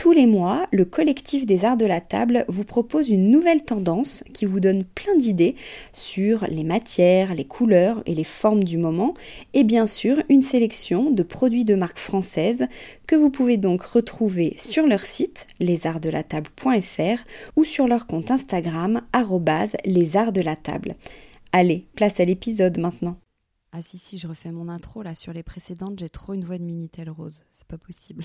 Tous les mois, le collectif des arts de la table vous propose une nouvelle tendance qui vous donne plein d'idées sur les matières, les couleurs et les formes du moment, et bien sûr une sélection de produits de marque française que vous pouvez donc retrouver sur leur site lesartsdelatable.fr ou sur leur compte Instagram lesartsdelatable. Allez, place à l'épisode maintenant. Ah si si, je refais mon intro là sur les précédentes, j'ai trop une voix de Minitel Rose, c'est pas possible.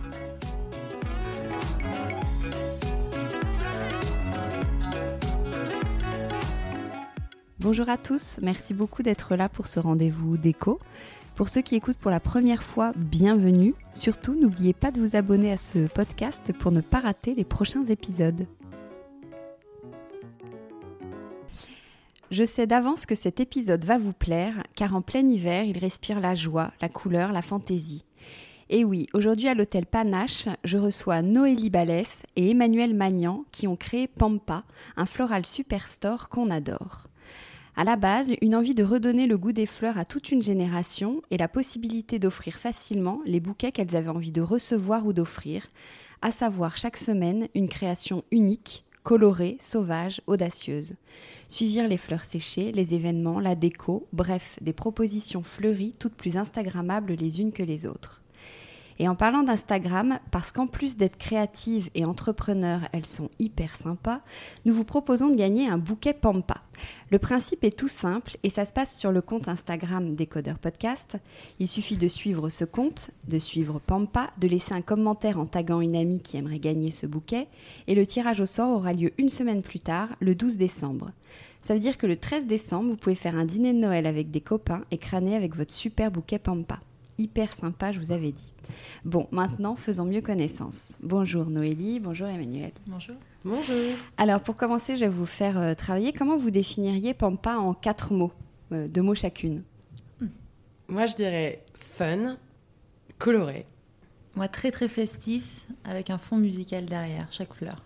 Bonjour à tous, merci beaucoup d'être là pour ce rendez-vous d'éco. Pour ceux qui écoutent pour la première fois, bienvenue. Surtout, n'oubliez pas de vous abonner à ce podcast pour ne pas rater les prochains épisodes. Je sais d'avance que cet épisode va vous plaire, car en plein hiver, il respire la joie, la couleur, la fantaisie. Et oui, aujourd'hui à l'hôtel Panache, je reçois Noélie Balès et Emmanuel Magnan qui ont créé Pampa, un floral superstore qu'on adore. À la base, une envie de redonner le goût des fleurs à toute une génération et la possibilité d'offrir facilement les bouquets qu'elles avaient envie de recevoir ou d'offrir, à savoir chaque semaine une création unique, colorée, sauvage, audacieuse. Suivre les fleurs séchées, les événements, la déco, bref, des propositions fleuries toutes plus instagrammables les unes que les autres. Et en parlant d'Instagram, parce qu'en plus d'être créatives et entrepreneurs, elles sont hyper sympas, nous vous proposons de gagner un bouquet Pampa. Le principe est tout simple et ça se passe sur le compte Instagram Décodeur Podcast. Il suffit de suivre ce compte, de suivre Pampa, de laisser un commentaire en taguant une amie qui aimerait gagner ce bouquet et le tirage au sort aura lieu une semaine plus tard, le 12 décembre. Ça veut dire que le 13 décembre, vous pouvez faire un dîner de Noël avec des copains et crâner avec votre super bouquet Pampa hyper sympa, je vous avais dit. Bon, maintenant, faisons mieux connaissance. Bonjour Noélie, bonjour Emmanuel. Bonjour. Bonjour. Alors, pour commencer, je vais vous faire euh, travailler. Comment vous définiriez Pampa en quatre mots euh, Deux mots chacune? Moi, je dirais fun, coloré. Moi, très très festif, avec un fond musical derrière chaque fleur.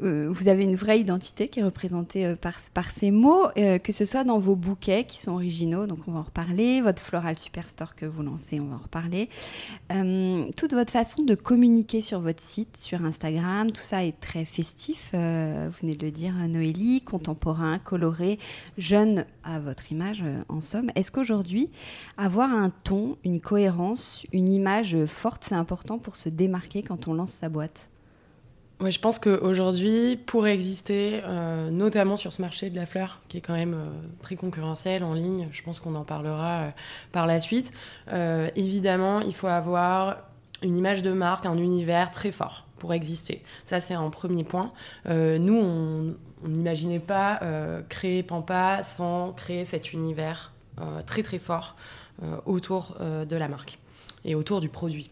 Euh, vous avez une vraie identité qui est représentée euh, par, ces mots, euh, que ce soit dans vos bouquets qui sont originaux, donc on va en reparler, votre floral superstore que vous lancez, on va en reparler. toute votre façon de communiquer sur votre site, sur Instagram, tout ça est très festif, vous venez de le dire Noélie, contemporain, coloré, jeune à votre image en somme. Est-ce qu'aujourd'hui, avoir un ton, une cohérence, une image forte, c'est important pour se démarquer quand on lance sa boîte? Ouais, je pense qu'aujourd'hui, pour exister, euh, notamment sur ce marché de la fleur, qui est quand même euh, très concurrentiel en ligne, je pense qu'on en parlera euh, par la suite, évidemment, il faut avoir une image de marque, un univers très fort pour exister. Ça, c'est un premier point. nous, on n'imaginait pas créer Pampa sans créer cet univers très très fort autour de la marque et autour du produit.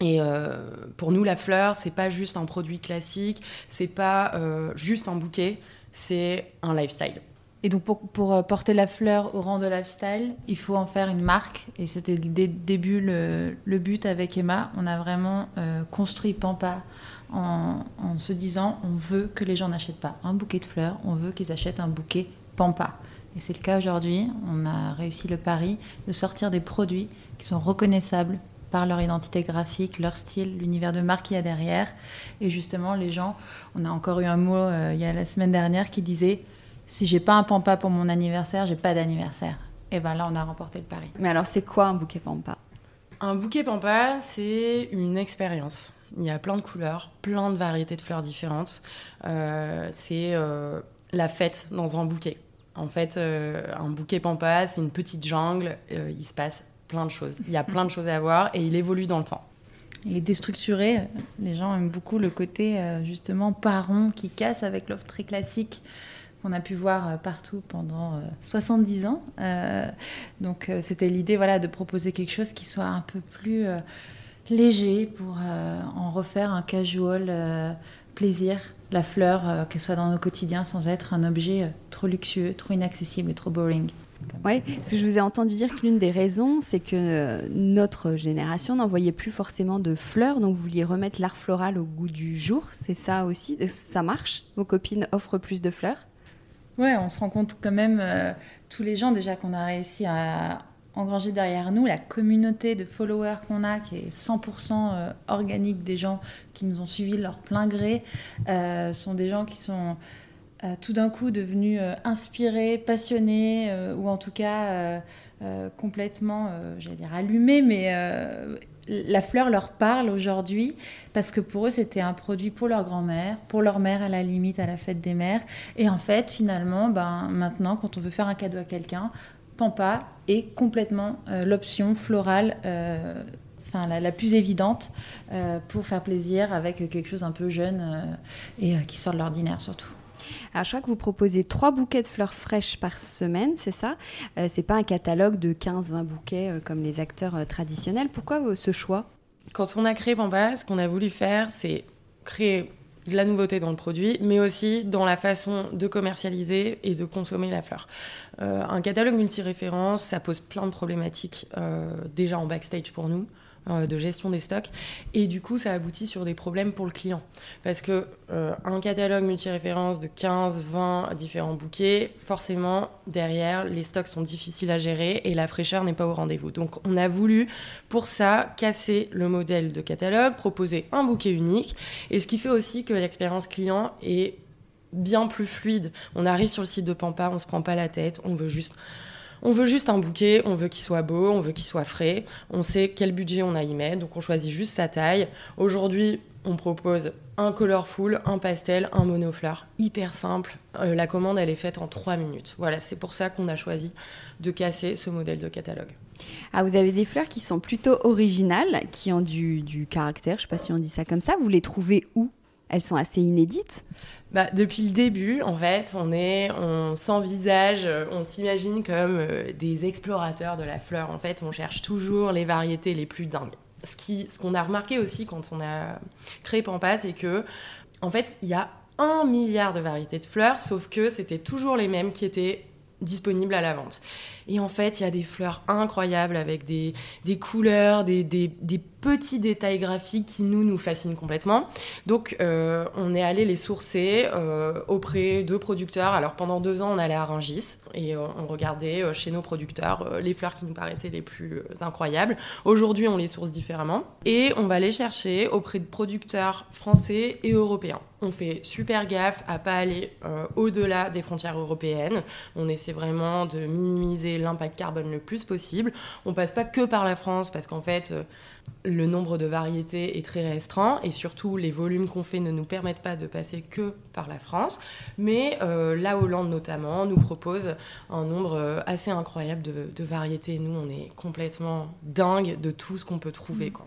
Et euh, pour nous, la fleur, c'est pas juste un produit classique, c'est pas euh, juste un bouquet, c'est un lifestyle. Et donc pour, euh, porter la fleur au rang de lifestyle, il faut en faire une marque. Et c'était dès le début le, but avec Emma. On a vraiment construit Pampa en, se disant on veut que les gens n'achètent pas un bouquet de fleurs, on veut qu'ils achètent un bouquet Pampa. Et c'est le cas aujourd'hui. On a réussi le pari de sortir des produits qui sont reconnaissables par leur identité graphique, leur style, l'univers de marque qu'il y a derrière. Et justement, les gens, on a encore eu un mot euh, il y a la semaine dernière qui disait si j'ai pas un pampa pour mon anniversaire, j'ai pas d'anniversaire. Et ben là, on a remporté le pari. Mais alors, c'est quoi un bouquet pampa? Un bouquet pampa, c'est une expérience. Il y a plein de couleurs, plein de variétés de fleurs différentes. Euh, c'est euh, la fête dans un bouquet. En fait, euh, un bouquet pampa, c'est une petite jungle. il se passe Il y a plein de choses à voir et il évolue dans le temps. Il est déstructuré. Les gens aiment beaucoup le côté justement paron qui casse avec l'offre très classique qu'on a pu voir partout pendant 70 ans. donc c'était l'idée voilà, de proposer quelque chose qui soit un peu plus léger pour euh, en refaire un casual euh, plaisir. La fleur, euh, qu'elle soit dans nos quotidiens sans être un objet trop luxueux, trop inaccessible et trop boring. Oui, parce que je vous ai entendu dire que l'une des raisons, c'est que notre génération n'envoyait plus forcément de fleurs, donc vous vouliez remettre l'art floral au goût du jour. C'est ça aussi Ça marche? Vos copines offrent plus de fleurs? Ouais, on se rend compte quand même, tous les gens déjà qu'on a réussi à engranger derrière nous, la communauté de followers qu'on a, qui est 100% euh, organique des gens qui nous ont suivis leur plein gré, euh, sont des gens qui sont euh, tout d'un coup devenus inspirés, passionnés, ou en tout cas complètement, j'allais dire mais la fleur leur parle aujourd'hui parce que pour eux c'était un produit pour leur grand-mère, pour leur mère à la limite à la fête des mères. Et en fait finalement, ben, maintenant quand on veut faire un cadeau à quelqu'un, Pampa est complètement euh, l'option florale euh, enfin la, plus évidente euh, pour faire plaisir avec quelque chose un peu jeune et qui sort de l'ordinaire surtout. Alors, je crois que vous proposez trois bouquets de fleurs fraîches par semaine, c'est ça? C'est pas un catalogue de 15-20 bouquets comme les acteurs traditionnels. Pourquoi ce choix? Quand on a créé Pampa, ce qu'on a voulu faire, c'est créer de la nouveauté dans le produit, mais aussi dans la façon de commercialiser et de consommer la fleur. Euh, un catalogue multi-référence, ça pose plein de problématiques euh, déjà en backstage pour nous. Euh, de gestion des stocks. Et du coup, ça aboutit sur des problèmes pour le client. Parce que euh, un catalogue multi-référence de 15, 20 différents bouquets, forcément, derrière, les stocks sont difficiles à gérer et la fraîcheur n'est pas au rendez-vous. Donc, on a voulu, pour ça, casser le modèle de catalogue, proposer un bouquet unique. Et ce qui fait aussi que l'expérience client est bien plus fluide. On arrive sur le site de Pampa, on se prend pas la tête, on veut juste on veut juste un bouquet, on veut qu'il soit beau, on veut qu'il soit frais, on sait quel budget on a y mettre, donc on choisit juste sa taille. Aujourd'hui, on propose un colorful, un pastel, un monofleur. Hyper simple. Euh, la commande, elle est faite en 3 minutes. Voilà, c'est pour ça qu'on a choisi de casser ce modèle de catalogue. Ah, vous avez des fleurs qui sont plutôt originales, qui ont du, du caractère, je ne sais pas si on dit ça comme ça. Vous les trouvez où? Elles sont assez inédites bah, depuis le début, en fait, on est, on s'envisage, euh, on s'imagine comme euh, des explorateurs de la fleur. En fait, on cherche toujours les variétés les plus dingues. Ce qu'on a remarqué aussi quand on a créé Pampa, c'est que, en fait, il y a un milliard de variétés de fleurs, sauf que c'était toujours les mêmes qui étaient disponibles à la vente. Et en fait, il y a des fleurs incroyables avec des, couleurs, des, des, petits détails graphiques qui nous, nous fascinent complètement. Donc, euh, on est allé les sourcer euh, auprès de producteurs. Alors, pendant deux ans, on allait à Rungis et on, regardait euh, chez nos producteurs les fleurs qui nous paraissaient les plus incroyables. Aujourd'hui, on les source différemment et on va les chercher auprès de producteurs français et européens. On fait super gaffe à pas aller au-delà des frontières européennes. On essaie vraiment de minimiser l'impact carbone le plus possible. On passe pas que par la France parce qu'en fait, le nombre de variétés est très restreint et surtout les volumes qu'on fait ne nous permettent pas de passer que par la France. Mais euh, la Hollande notamment nous propose un nombre euh, assez incroyable de, de, variétés. Nous, on est complètement dingue de tout ce qu'on peut trouver. Quoi.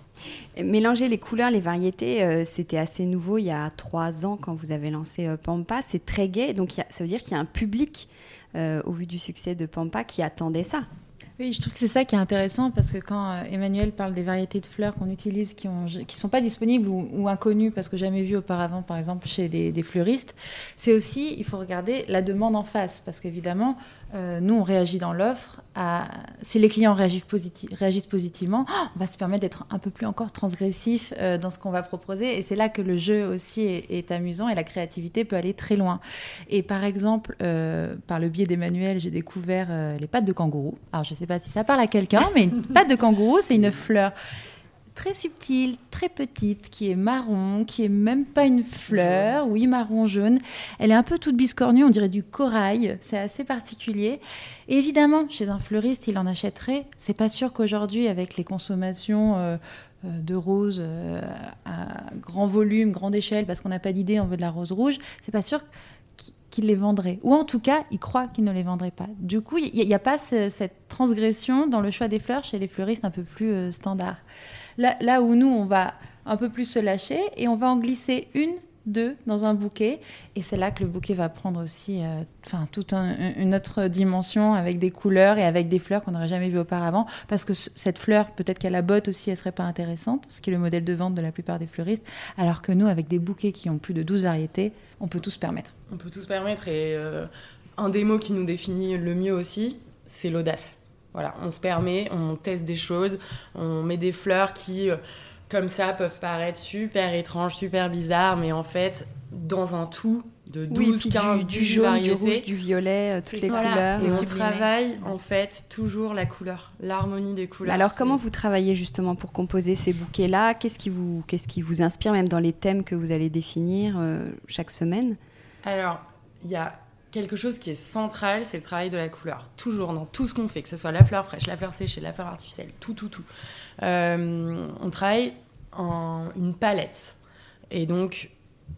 Mélanger les couleurs, les variétés, euh, c'était assez nouveau il y a trois ans quand vous avez lancé euh, Pampa. C'est très gai, donc a, ça veut dire qu'il y a un public, au vu du succès de Pampa, qui attendait ça. Oui, je trouve que c'est ça qui est intéressant parce que quand euh, Emmanuel parle des variétés de fleurs qu'on utilise qui ne sont pas disponibles ou, inconnues parce que jamais vues auparavant, par exemple chez des fleuristes, c'est aussi, il faut regarder la demande en face parce qu'évidemment, euh, nous, on réagit dans l'offre. Si les clients réagissent, réagissent positivement, on va se permettre d'être un peu plus encore transgressif euh, dans ce qu'on va proposer. Et c'est là que le jeu aussi est, amusant et la créativité peut aller très loin. Et par exemple, euh, par le biais d'Emmanuel, j'ai découvert les pattes de kangourou. Alors, je ne sais pas si ça parle à quelqu'un, mais une patte de kangourou, c'est une fleur très subtile, très petite, qui est marron, qui est même pas une fleur, oui, marron jaune. Elle est un peu toute biscornue, on dirait du corail, c'est assez particulier. évidemment, chez un fleuriste, il en achèterait. C'est pas sûr qu'aujourd'hui, avec les consommations euh, euh, de roses euh, à grand volume, grande échelle, parce qu'on n'a pas d'idée, on veut de la rose rouge, c'est pas sûr qu'il les vendrait. Ou en tout cas, il croit qu'il ne les vendrait pas. Du coup, il n'y a, pas cette transgression dans le choix des fleurs chez les fleuristes un peu plus standards. Là, où nous, on va un peu plus se lâcher et on va en glisser une deux dans un bouquet. Et c'est là que le bouquet va prendre aussi euh, toute une autre dimension avec des couleurs et avec des fleurs qu'on n'aurait jamais vues auparavant. Parce que cette fleur, peut-être qu'à la botte aussi, elle serait pas intéressante, ce qui est le modèle de vente de la plupart des fleuristes. Alors que nous, avec des bouquets qui ont plus de 12 variétés, on peut tout se permettre. On peut tout se permettre. Et euh, un des mots qui nous définit le mieux aussi, c'est l'audace. Voilà, on se permet, on teste des choses, on met des fleurs qui, euh, comme ça, peuvent paraître super étranges, super bizarres, mais en fait, dans un tout de 12, 15, du, jaune, du rouge, du violet, euh, toutes les couleurs. Et on travaille, en fait, toujours la couleur, l'harmonie des couleurs. Alors, comment vous travaillez justement pour composer ces bouquets-là? Qu'est-ce qui, vous, qu'est-ce qui vous inspire, même dans les thèmes que vous allez définir euh, chaque semaine? Alors, il y a quelque chose qui est central, c'est le travail de la couleur. Toujours dans tout ce qu'on fait, que ce soit la fleur fraîche, la fleur séchée, la fleur artificielle, tout, tout, tout. Euh, on travaille en une palette. Et donc,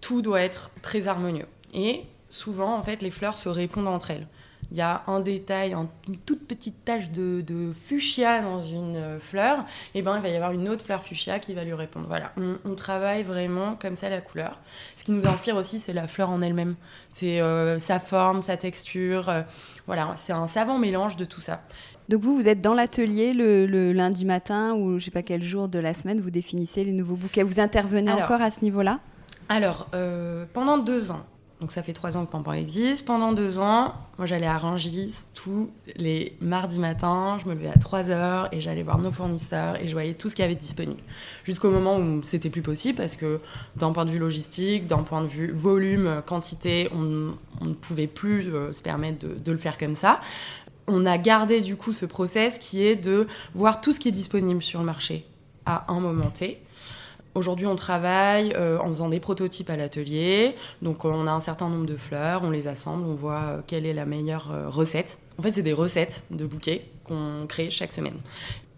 tout doit être très harmonieux. Et souvent, en fait, les fleurs se répondent entre elles il y a un détail, une toute petite tache de, fuchsia dans une euh, fleur, et eh ben il va y avoir une autre fleur fuchsia qui va lui répondre. Voilà, on, travaille vraiment comme ça la couleur. Ce qui nous inspire aussi, c'est la fleur en elle-même. C'est euh, sa forme, sa texture. Euh, voilà, c'est un savant mélange de tout ça. Donc vous, vous êtes dans l'atelier le, lundi matin ou je sais pas quel jour de la semaine, vous définissez les nouveaux bouquets. Vous intervenez encore à ce niveau-là? Alors, pendant deux ans, donc ça fait trois ans que Pampan existe. Pendant deux ans, moi j'allais à Rangis tous les mardis matins. Je me levais à 3 heures et j'allais voir nos fournisseurs et je voyais tout ce qu'il y avait disponible. Jusqu'au moment où c'était plus possible parce que d'un point de vue logistique, d'un point de vue volume, quantité, on, ne pouvait plus euh, se permettre de, de le faire comme ça. On a gardé du coup ce process qui est de voir tout ce qui est disponible sur le marché à un moment T Aujourd'hui, on travaille euh, en faisant des prototypes à l'atelier. Donc, on a un certain nombre de fleurs, on les assemble, on voit euh, quelle est la meilleure euh, recette. En fait, c'est des recettes de bouquets qu'on crée chaque semaine.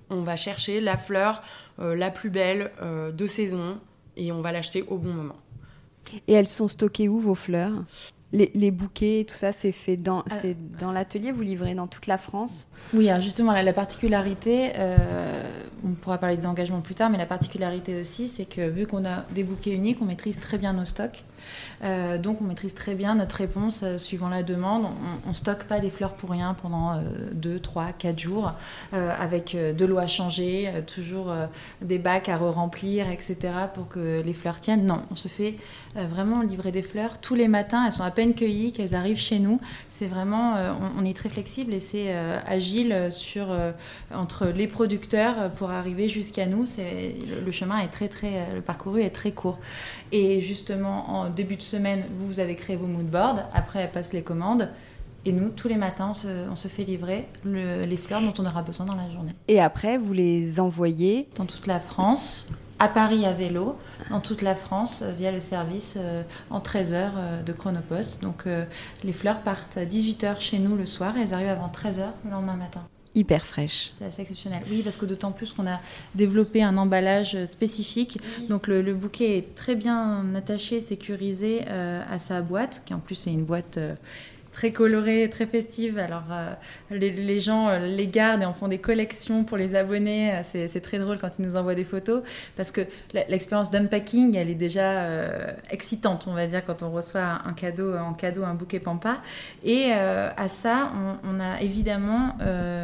On va chercher la fleur la plus belle de saison et on va l'acheter au bon moment. Et elles sont stockées où vos fleurs? Les, bouquets, tout ça, c'est fait dans, dans l'atelier, vous livrez dans toute la France Oui, alors justement, la, particularité, on pourra parler des engagements plus tard, mais la particularité aussi, c'est que vu qu'on a des bouquets uniques, on maîtrise très bien nos stocks. Euh, donc on maîtrise très bien notre réponse euh, suivant la demande. On ne stocke pas des fleurs pour rien pendant 2, 3, 4 jours euh, avec de l'eau à changer, toujours des bacs à re-remplir, etc. pour que les fleurs tiennent. Non, on se fait vraiment livrer des fleurs tous les matins. Elles sont à peine cueillies, qu'elles arrivent chez nous. C'est vraiment, on, est très flexible et c'est agile sur, entre les producteurs pour arriver jusqu'à nous. Le, le chemin est très, très, le parcouru est très court. Et justement, en début de semaine, vous, avez créé vos moodboards. Après, elles passent les commandes. Et nous, tous les matins, on se, fait livrer les fleurs dont on aura besoin dans la journée. Et après, vous les envoyez Dans toute la France, à Paris à vélo, dans toute la France, euh, via le service euh, en 13 heures euh, de Chronopost. Donc les fleurs partent à 18h chez nous le soir et elles arrivent avant 13h le lendemain matin hyper fraîche. C'est assez exceptionnel. Oui, parce que d'autant plus qu'on a développé un emballage spécifique. Donc le, bouquet est très bien attaché, sécurisé euh, à sa boîte, qui en plus est une boîte euh, très colorées, très festives. Alors, les, gens les gardent et en font des collections pour les abonnés. C'est très drôle quand ils nous envoient des photos parce que l'expérience d'unpacking, elle est déjà excitante, on va dire, quand on reçoit un cadeau, en cadeau un bouquet Pampa. Et à ça, on, a évidemment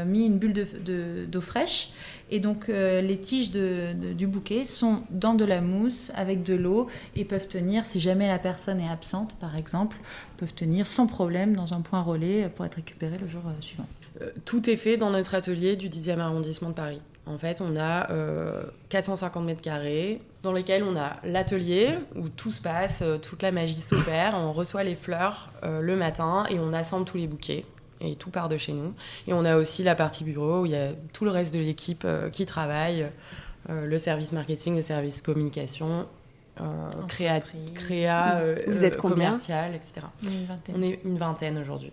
mis une bulle d'eau de, fraîche et donc euh, les tiges du bouquet sont dans de la mousse avec de l'eau et peuvent tenir, si jamais la personne est absente par exemple, peuvent tenir sans problème dans un point relais pour être récupérées le jour euh, suivant. Euh, tout est fait dans notre atelier du 10e arrondissement de Paris. En fait, on a 450 mètres carrés dans lesquels on a l'atelier où tout se passe, toute la magie s'opère, on reçoit les fleurs le matin et on assemble tous les bouquets et tout part de chez nous. Et on a aussi la partie bureau où il y a tout le reste de l'équipe euh, qui travaille, euh, le service marketing, le service communication, euh, créa, créa Vous êtes commercial, etc. On est une vingtaine aujourd'hui.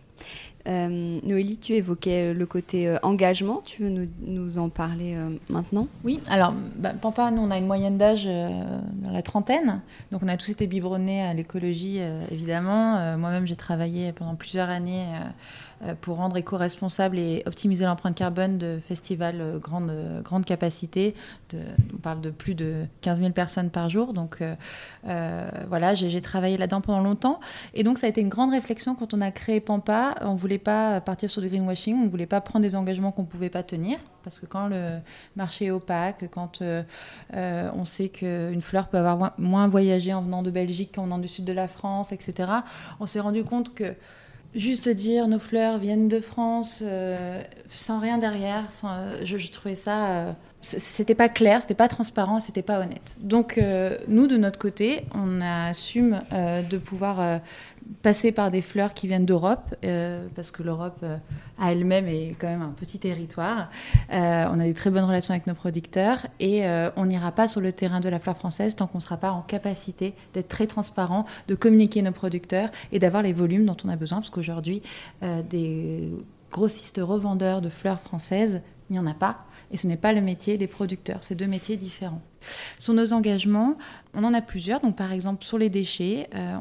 Euh, Noélie, tu évoquais le côté engagement. Tu veux nous, nous en parler maintenant? Oui, alors, bah, Pampa, nous, on a une moyenne d'âge dans la trentaine. Donc, on a tous été biberonnés à l'écologie, évidemment. Moi-même, j'ai travaillé pendant plusieurs années euh, pour rendre éco-responsable et optimiser l'empreinte carbone de festivals euh, grande, euh, grande capacité. On parle de plus de 15 000 personnes par jour. Donc voilà, j'ai travaillé là-dedans pendant longtemps. Et donc ça a été une grande réflexion quand on a créé Pampa. On ne voulait pas partir sur du greenwashing, on ne voulait pas prendre des engagements qu'on ne pouvait pas tenir. Parce que quand le marché est opaque, quand on sait qu'une fleur peut avoir moins voyagé en venant de Belgique qu'en venant du sud de la France, etc., on s'est rendu compte que juste dire nos fleurs viennent de France euh, sans rien derrière, euh, je, trouvais ça. Euh, c'était pas clair, c'était pas transparent, c'était pas honnête. Donc nous de notre côté, on assume de pouvoir passer par des fleurs qui viennent d'Europe, euh, parce que l'Europe euh, à elle-même est quand même un petit territoire. Euh, on a des très bonnes relations avec nos producteurs et on n'ira pas sur le terrain de la fleur française tant qu'on ne sera pas en capacité d'être très transparent, de communiquer nos producteurs et d'avoir les volumes dont on a besoin, parce qu'aujourd'hui, des grossistes revendeurs de fleurs françaises, il n'y en a pas. Et ce n'est pas le métier des producteurs, c'est deux métiers différents. Sur nos engagements, on en a plusieurs. Donc, par exemple, sur les déchets, euh,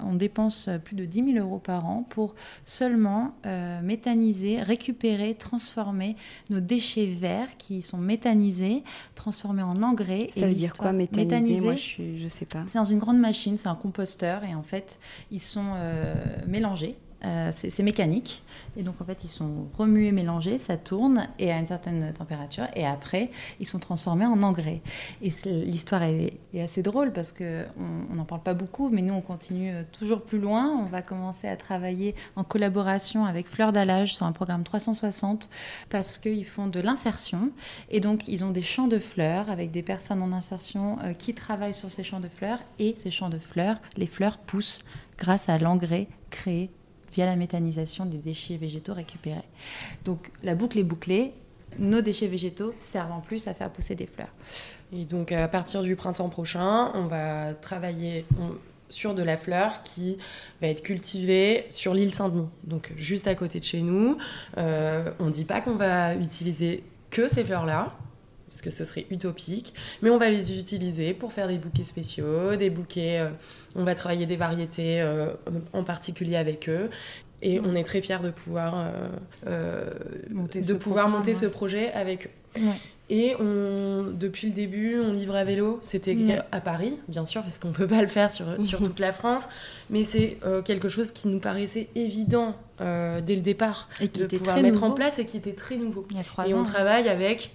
on, dépense plus de 10 000 euros par an pour seulement euh, méthaniser, récupérer, transformer nos déchets verts qui sont méthanisés, transformés en engrais. Ça veut dire quoi méthaniser, Moi, je, ne sais pas. C'est dans une grande machine, c'est un composteur, et en fait, ils sont euh, mélangés euh, c'est mécanique. Et donc, en fait, ils sont remués, mélangés, ça tourne et à une certaine température. Et après, ils sont transformés en engrais. Et l'histoire est, assez drôle parce qu'on n'en parle pas beaucoup, mais nous, on continue euh, toujours plus loin. On va commencer à travailler en collaboration avec Fleur d'Alage sur un programme 360 parce qu'ils font de l'insertion. Et donc, ils ont des champs de fleurs avec des personnes en insertion euh, qui travaillent sur ces champs de fleurs. Et ces champs de fleurs, les fleurs poussent grâce à l'engrais créé via la méthanisation des déchets végétaux récupérés. Donc la boucle est bouclée, nos déchets végétaux servent en plus à faire pousser des fleurs. Et donc à partir du printemps prochain, on va travailler sur de la fleur qui va être cultivée sur l'île Saint-Denis, donc juste à côté de chez nous. Euh, on ne dit pas qu'on va utiliser que ces fleurs-là, parce que ce serait utopique, mais on va les utiliser pour faire des bouquets spéciaux, des bouquets, euh, on va travailler des variétés euh, en particulier avec eux. Et on est très fiers de pouvoir, euh, monter, de ce pouvoir monter ce projet avec eux. Et on, depuis le début, on livre à vélo. C'était à Paris, bien sûr, parce qu'on ne peut pas le faire sur, sur toute la France. Mais c'est quelque chose qui nous paraissait évident dès le départ et qui de était pouvoir très mettre en place et qui était très nouveau. Il y a trois et ans, on travaille avec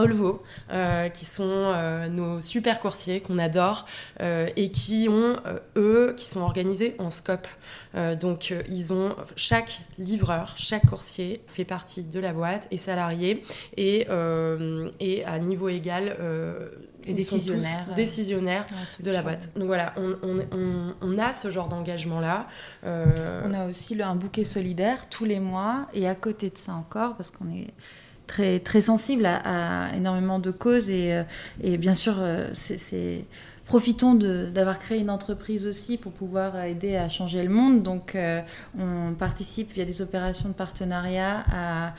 Olvo, euh, qui sont euh, nos super coursiers qu'on adore euh, et qui ont, eux, qui sont organisés en scope. donc, ils ont chaque livreur, chaque coursier fait partie de la boîte, est salarié et, et à niveau égal. et décisionnaire, décisionnaire de la boîte. Donc voilà, on, on, on, a ce genre d'engagement-là. On a aussi un bouquet solidaire tous les mois et à côté de ça encore, parce qu'on est très, très sensible à, énormément de causes et, euh, et bien sûr, euh, c'est profitons d'avoir créé une entreprise aussi pour pouvoir aider à changer le monde. Donc, euh, on participe via des opérations de partenariat à,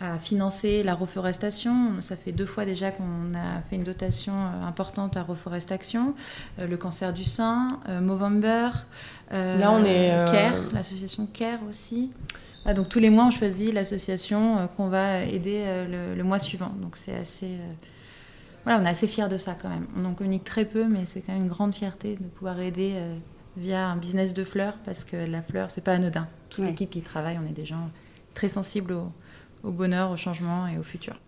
à financer la reforestation. Ça fait deux fois déjà qu'on a fait une dotation importante à reforestation. le cancer du sein, Movember. Là, on est. CARE, l'association CARE aussi. Ah, donc tous les mois, on choisit l'association qu'on va aider le, mois suivant. Donc c'est assez voilà, on est assez fiers de ça quand même. On en communique très peu, mais c'est quand même une grande fierté de pouvoir aider euh, via un business de fleurs, parce que la fleur, c'est pas anodin. Toute l'équipe qui travaille, on est des gens très sensibles au, bonheur, au changement et au futur.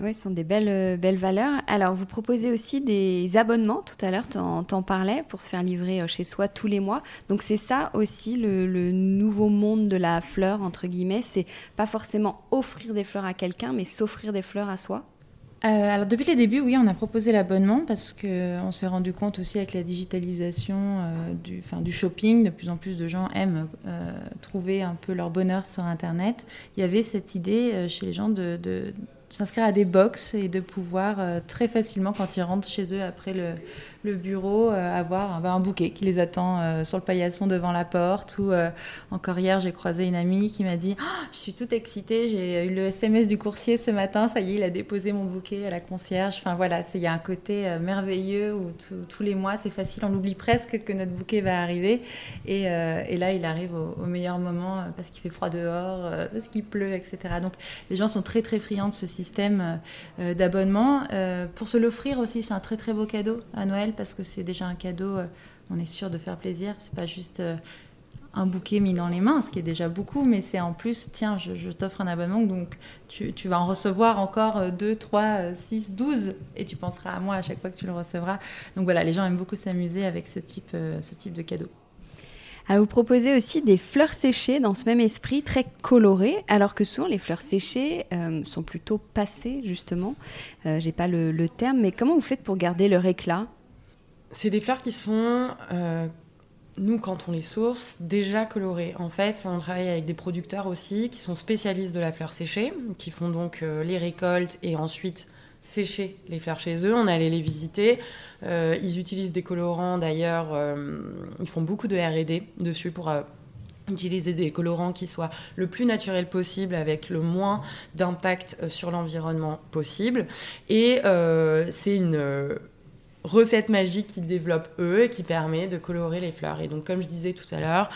Oui, ce sont des belles, euh, belles valeurs. Alors, vous proposez aussi des abonnements, tout à l'heure, tu en, parlais, pour se faire livrer euh, chez soi tous les mois. Donc, c'est ça aussi le, nouveau monde de la fleur, entre guillemets. C'est pas forcément offrir des fleurs à quelqu'un, mais s'offrir des fleurs à soi euh, alors depuis les débuts, oui, on a proposé l'abonnement parce qu'on s'est rendu compte aussi avec la digitalisation euh, du, shopping, de plus en plus de gens aiment trouver un peu leur bonheur sur Internet. Il y avait cette idée chez les gens de s'inscrire à des box et de pouvoir très facilement, quand ils rentrent chez eux après le, le bureau, euh, avoir un bouquet qui les attend euh, sur le paillasson devant la porte. Ou euh, encore hier, j'ai croisé une amie qui m'a dit oh, Je suis toute excitée, j'ai eu le SMS du coursier ce matin, ça y est, il a déposé mon bouquet à la concierge. Enfin voilà, il y a un côté merveilleux où tous les mois, c'est facile, on oublie presque que notre bouquet va arriver. Et là, il arrive au, meilleur moment parce qu'il fait froid dehors, parce qu'il pleut, etc. Donc les gens sont très très friands de ce système d'abonnement. pour se l'offrir aussi, c'est un très très beau cadeau à Noël parce que c'est déjà un cadeau, euh, on est sûr de faire plaisir. C'est pas juste euh, un bouquet mis dans les mains, ce qui est déjà beaucoup, mais c'est en plus, tiens, je, t'offre un abonnement, donc tu, vas en recevoir encore 2, 3, 6, 12, et tu penseras à moi à chaque fois que tu le recevras. Donc voilà, les gens aiment beaucoup s'amuser avec ce type, euh, ce type de cadeau. Alors vous proposez aussi des fleurs séchées dans ce même esprit, très colorées, alors que souvent les fleurs séchées sont plutôt passées, justement. J'ai pas le, terme, mais comment vous faites pour garder leur éclat? C'est des fleurs qui sont, euh, nous, quand on les source, déjà colorées. En fait, on travaille avec des producteurs aussi qui sont spécialistes de la fleur séchée, qui font donc euh, les récoltes et ensuite sécher les fleurs chez eux. On allait les visiter. Euh, ils utilisent des colorants d'ailleurs. ils font beaucoup de R&D dessus pour utiliser des colorants qui soient le plus naturel possible avec le moins d'impact sur l'environnement possible. Et c'est une recette magique qu'ils développent eux et qui permet de colorer les fleurs. Et donc, comme je disais tout à l'heure,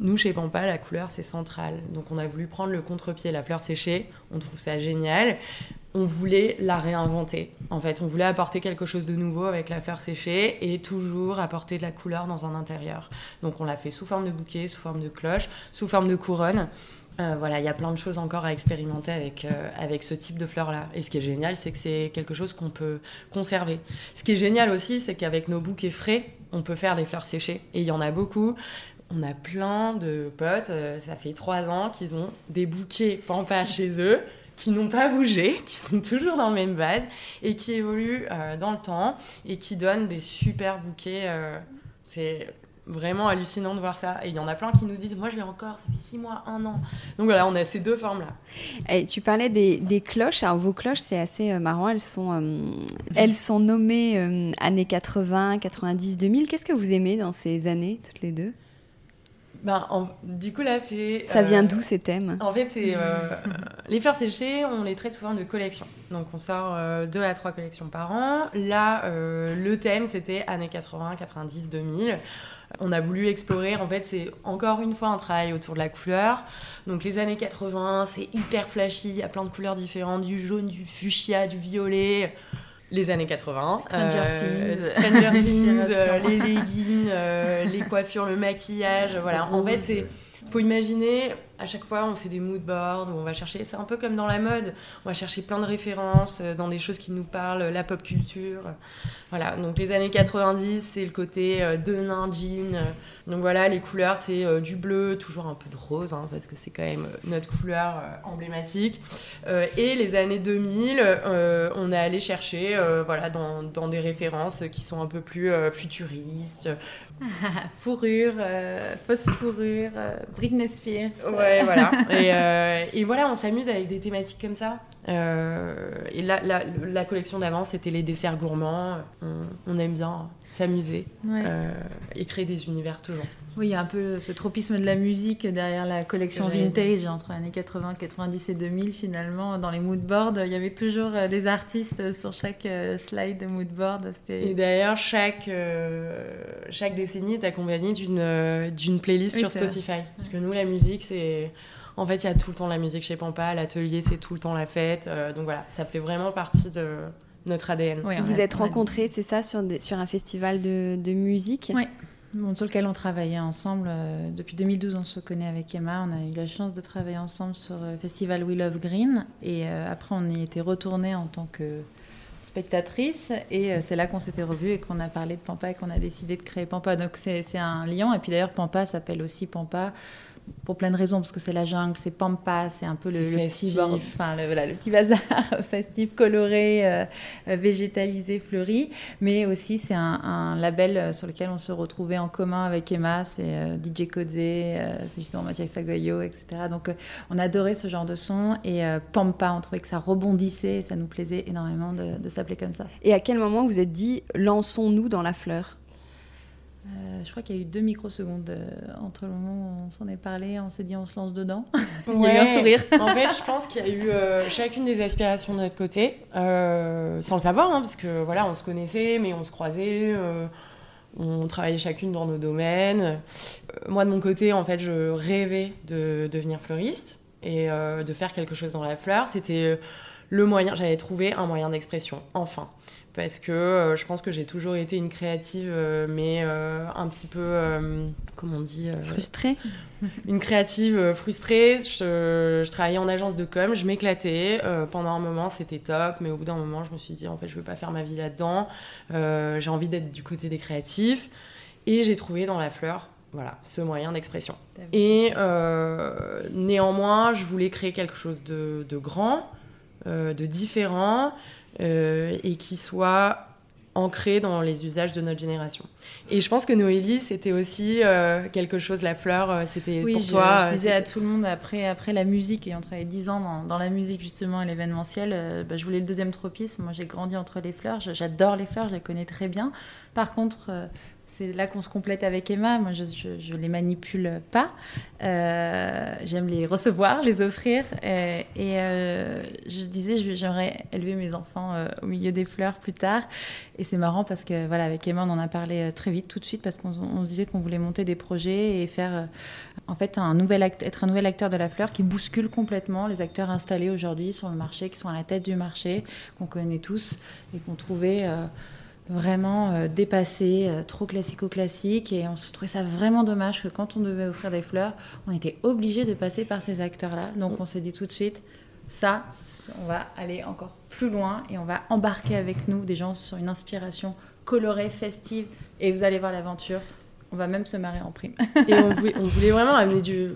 nous, chez Pampa, la couleur, c'est central. Donc, on a voulu prendre le contre-pied, la fleur séchée. On trouve ça génial. On voulait la réinventer. En fait, on voulait apporter quelque chose de nouveau avec la fleur séchée et toujours apporter de la couleur dans un intérieur. Donc, on l'a fait sous forme de bouquet, sous forme de cloche, sous forme de couronne. Euh, voilà, il y a plein de choses encore à expérimenter avec, euh, avec ce type de fleurs-là. Et ce qui est génial, c'est que c'est quelque chose qu'on peut conserver. Ce qui est génial aussi, c'est qu'avec nos bouquets frais, on peut faire des fleurs séchées. Et il y en a beaucoup. On a plein de potes, euh, ça fait trois ans qu'ils ont des bouquets pampas chez eux qui n'ont pas bougé, qui sont toujours dans le même vase et qui évoluent dans le temps et qui donnent des super bouquets. c'est vraiment hallucinant de voir ça. Et il y en a plein qui nous disent, moi je l'ai encore, ça fait six mois, un an. Donc voilà, on a ces deux formes-là. Et tu parlais des, des, cloches. Alors vos cloches, c'est assez euh, marrant. Elles sont, euh, elles sont nommées euh, années 80, 90, 2000. Qu'est-ce que vous aimez dans ces années, toutes les deux? Ben, du coup, là, c'est. Ça vient d'où ces thèmes? En fait, c'est. les fleurs séchées, on les traite sous forme de collection. Donc, on sort deux à trois collections par an. Là, le thème, c'était années 80, 90, 2000 on a voulu explorer. En fait, c'est encore une fois un travail autour de la couleur. Donc les années 80, c'est hyper flashy, il y a plein de couleurs différentes, du jaune, du fuchsia, du violet. Les années 80. Stranger euh, Things. Stranger Things, euh, les leggings, euh, les coiffures, le maquillage. Voilà. En fait, c'est faut imaginer, à chaque fois, on fait des mood boards, où on va chercher, c'est un peu comme dans la mode, on va chercher plein de références euh, dans des choses qui nous parlent, la pop culture. Voilà, donc les années 90, c'est le côté euh, denim, jean. Euh, donc voilà, les couleurs, c'est du bleu, toujours un peu de rose, hein, parce que c'est quand même notre couleur emblématique. et les années 2000, on est allé chercher voilà, dans, des références qui sont un peu plus futuristes, fourrure, euh, fausse fourrure, euh, Britney Spears. Voilà. et, euh, et, voilà, on s'amuse avec des thématiques comme ça. et la, la, la collection d'avant, c'était les desserts gourmands. On, on aime bien s'amuser et créer des univers toujours. Oui, il y a un peu ce tropisme de la musique derrière la collection vintage entre les années 80, 90 et 2000 finalement. Dans les moodboards, il y avait toujours euh, des artistes sur chaque euh, slide de moodboard. Et d'ailleurs, chaque, chaque décennie est accompagnée d'une, d'une playlist sur Spotify. Parce que nous, la musique, c'est... En fait, il y a tout le temps la musique chez Pampa. L'atelier, c'est tout le temps la fête. donc voilà, ça fait vraiment partie de notre ADN. vous vous êtes rencontrés, c'est ça, sur, sur un festival de, de musique? Oui. Sur lequel on travaillait ensemble. Euh, depuis 2012, on se connaît avec Emma. On a eu la chance de travailler ensemble sur le festival We Love Green. Et euh, après, on y était retournés en tant que spectatrice. Et euh, c'est là qu'on s'était revus et qu'on a parlé de Pampa et qu'on a décidé de créer Pampa. Donc c'est un lien. Et puis d'ailleurs, Pampa s'appelle aussi Pampa pour plein de raisons, parce que c'est la jungle, c'est Pampa, c'est un peu le, petit, enfin, le, le, petit bazar festif, coloré, euh, végétalisé, fleuri. Mais aussi, c'est un, label euh, sur lequel on se retrouvait en commun avec Emma, c'est euh, DJ Kodze, c'est justement Mathias Sagoyo, etc. Donc, on adorait ce genre de son. Et Pampa, on trouvait que ça rebondissait, et ça nous plaisait énormément de, de s'appeler comme ça. Et à quel moment vous êtes dit, lançons-nous dans la fleur? Euh, je crois qu'il y a eu deux microsecondes euh, entre le moment où on s'en est parlé, on s'est dit on se lance dedans. Il y a eu un sourire. en fait, je pense qu'il y a eu euh, chacune des aspirations de notre côté, sans le savoir, hein, parce que voilà, on se connaissait, mais on se croisait. on travaillait chacune dans nos domaines. moi, de mon côté, en fait, je rêvais de devenir fleuriste et de faire quelque chose dans la fleur. C'était le moyen, j'avais trouvé un moyen d'expression, enfin parce que euh, je pense que j'ai toujours été une créative, euh, mais euh, un petit peu, comment on dit Frustrée Une créative frustrée. Je, je, travaillais en agence de com, je m'éclatais. pendant un moment, c'était top, mais au bout d'un moment, je me suis dit, en fait, je veux pas faire ma vie là-dedans. j'ai envie d'être du côté des créatifs. Et j'ai trouvé dans la fleur voilà, ce moyen d'expression. Et néanmoins, je voulais créer quelque chose de, de grand, de différent, et qui soit ancré dans les usages de notre génération. Et je pense que Noélie, c'était aussi euh, quelque chose, la fleur, euh, c'était pour toi. Je disais à tout le monde, après, après la musique, et on travaillait 10 ans dans, dans la musique justement et l'événementiel, bah, je voulais le deuxième tropisme. Moi, j'ai grandi entre les fleurs, j'adore les fleurs, je les connais très bien. Par contre, c'est là qu'on se complète avec Emma. Moi, je, je, les manipule pas. Euh, j'aime les recevoir, les offrir. Et, euh, je disais, j'aimerais élever mes enfants euh, au milieu des fleurs plus tard. Et c'est marrant parce que, voilà, avec Emma, on en a parlé très vite, tout de suite, parce qu'on disait qu'on voulait monter des projets et faire, en fait, un nouvel être un nouvel acteur de la fleur qui bouscule complètement les acteurs installés aujourd'hui sur le marché, qui sont à la tête du marché, qu'on connaît tous et qu'on trouvait vraiment euh, dépassé, euh, trop classico-classique. Et on se trouvait ça vraiment dommage que quand on devait offrir des fleurs, on était obligé de passer par ces acteurs-là. Donc on s'est dit tout de suite, ça, on va aller encore plus loin et on va embarquer avec nous des gens sur une inspiration colorée, festive. Et vous allez voir l'aventure. On va même se marrer en prime. et on voulait, vraiment amener du,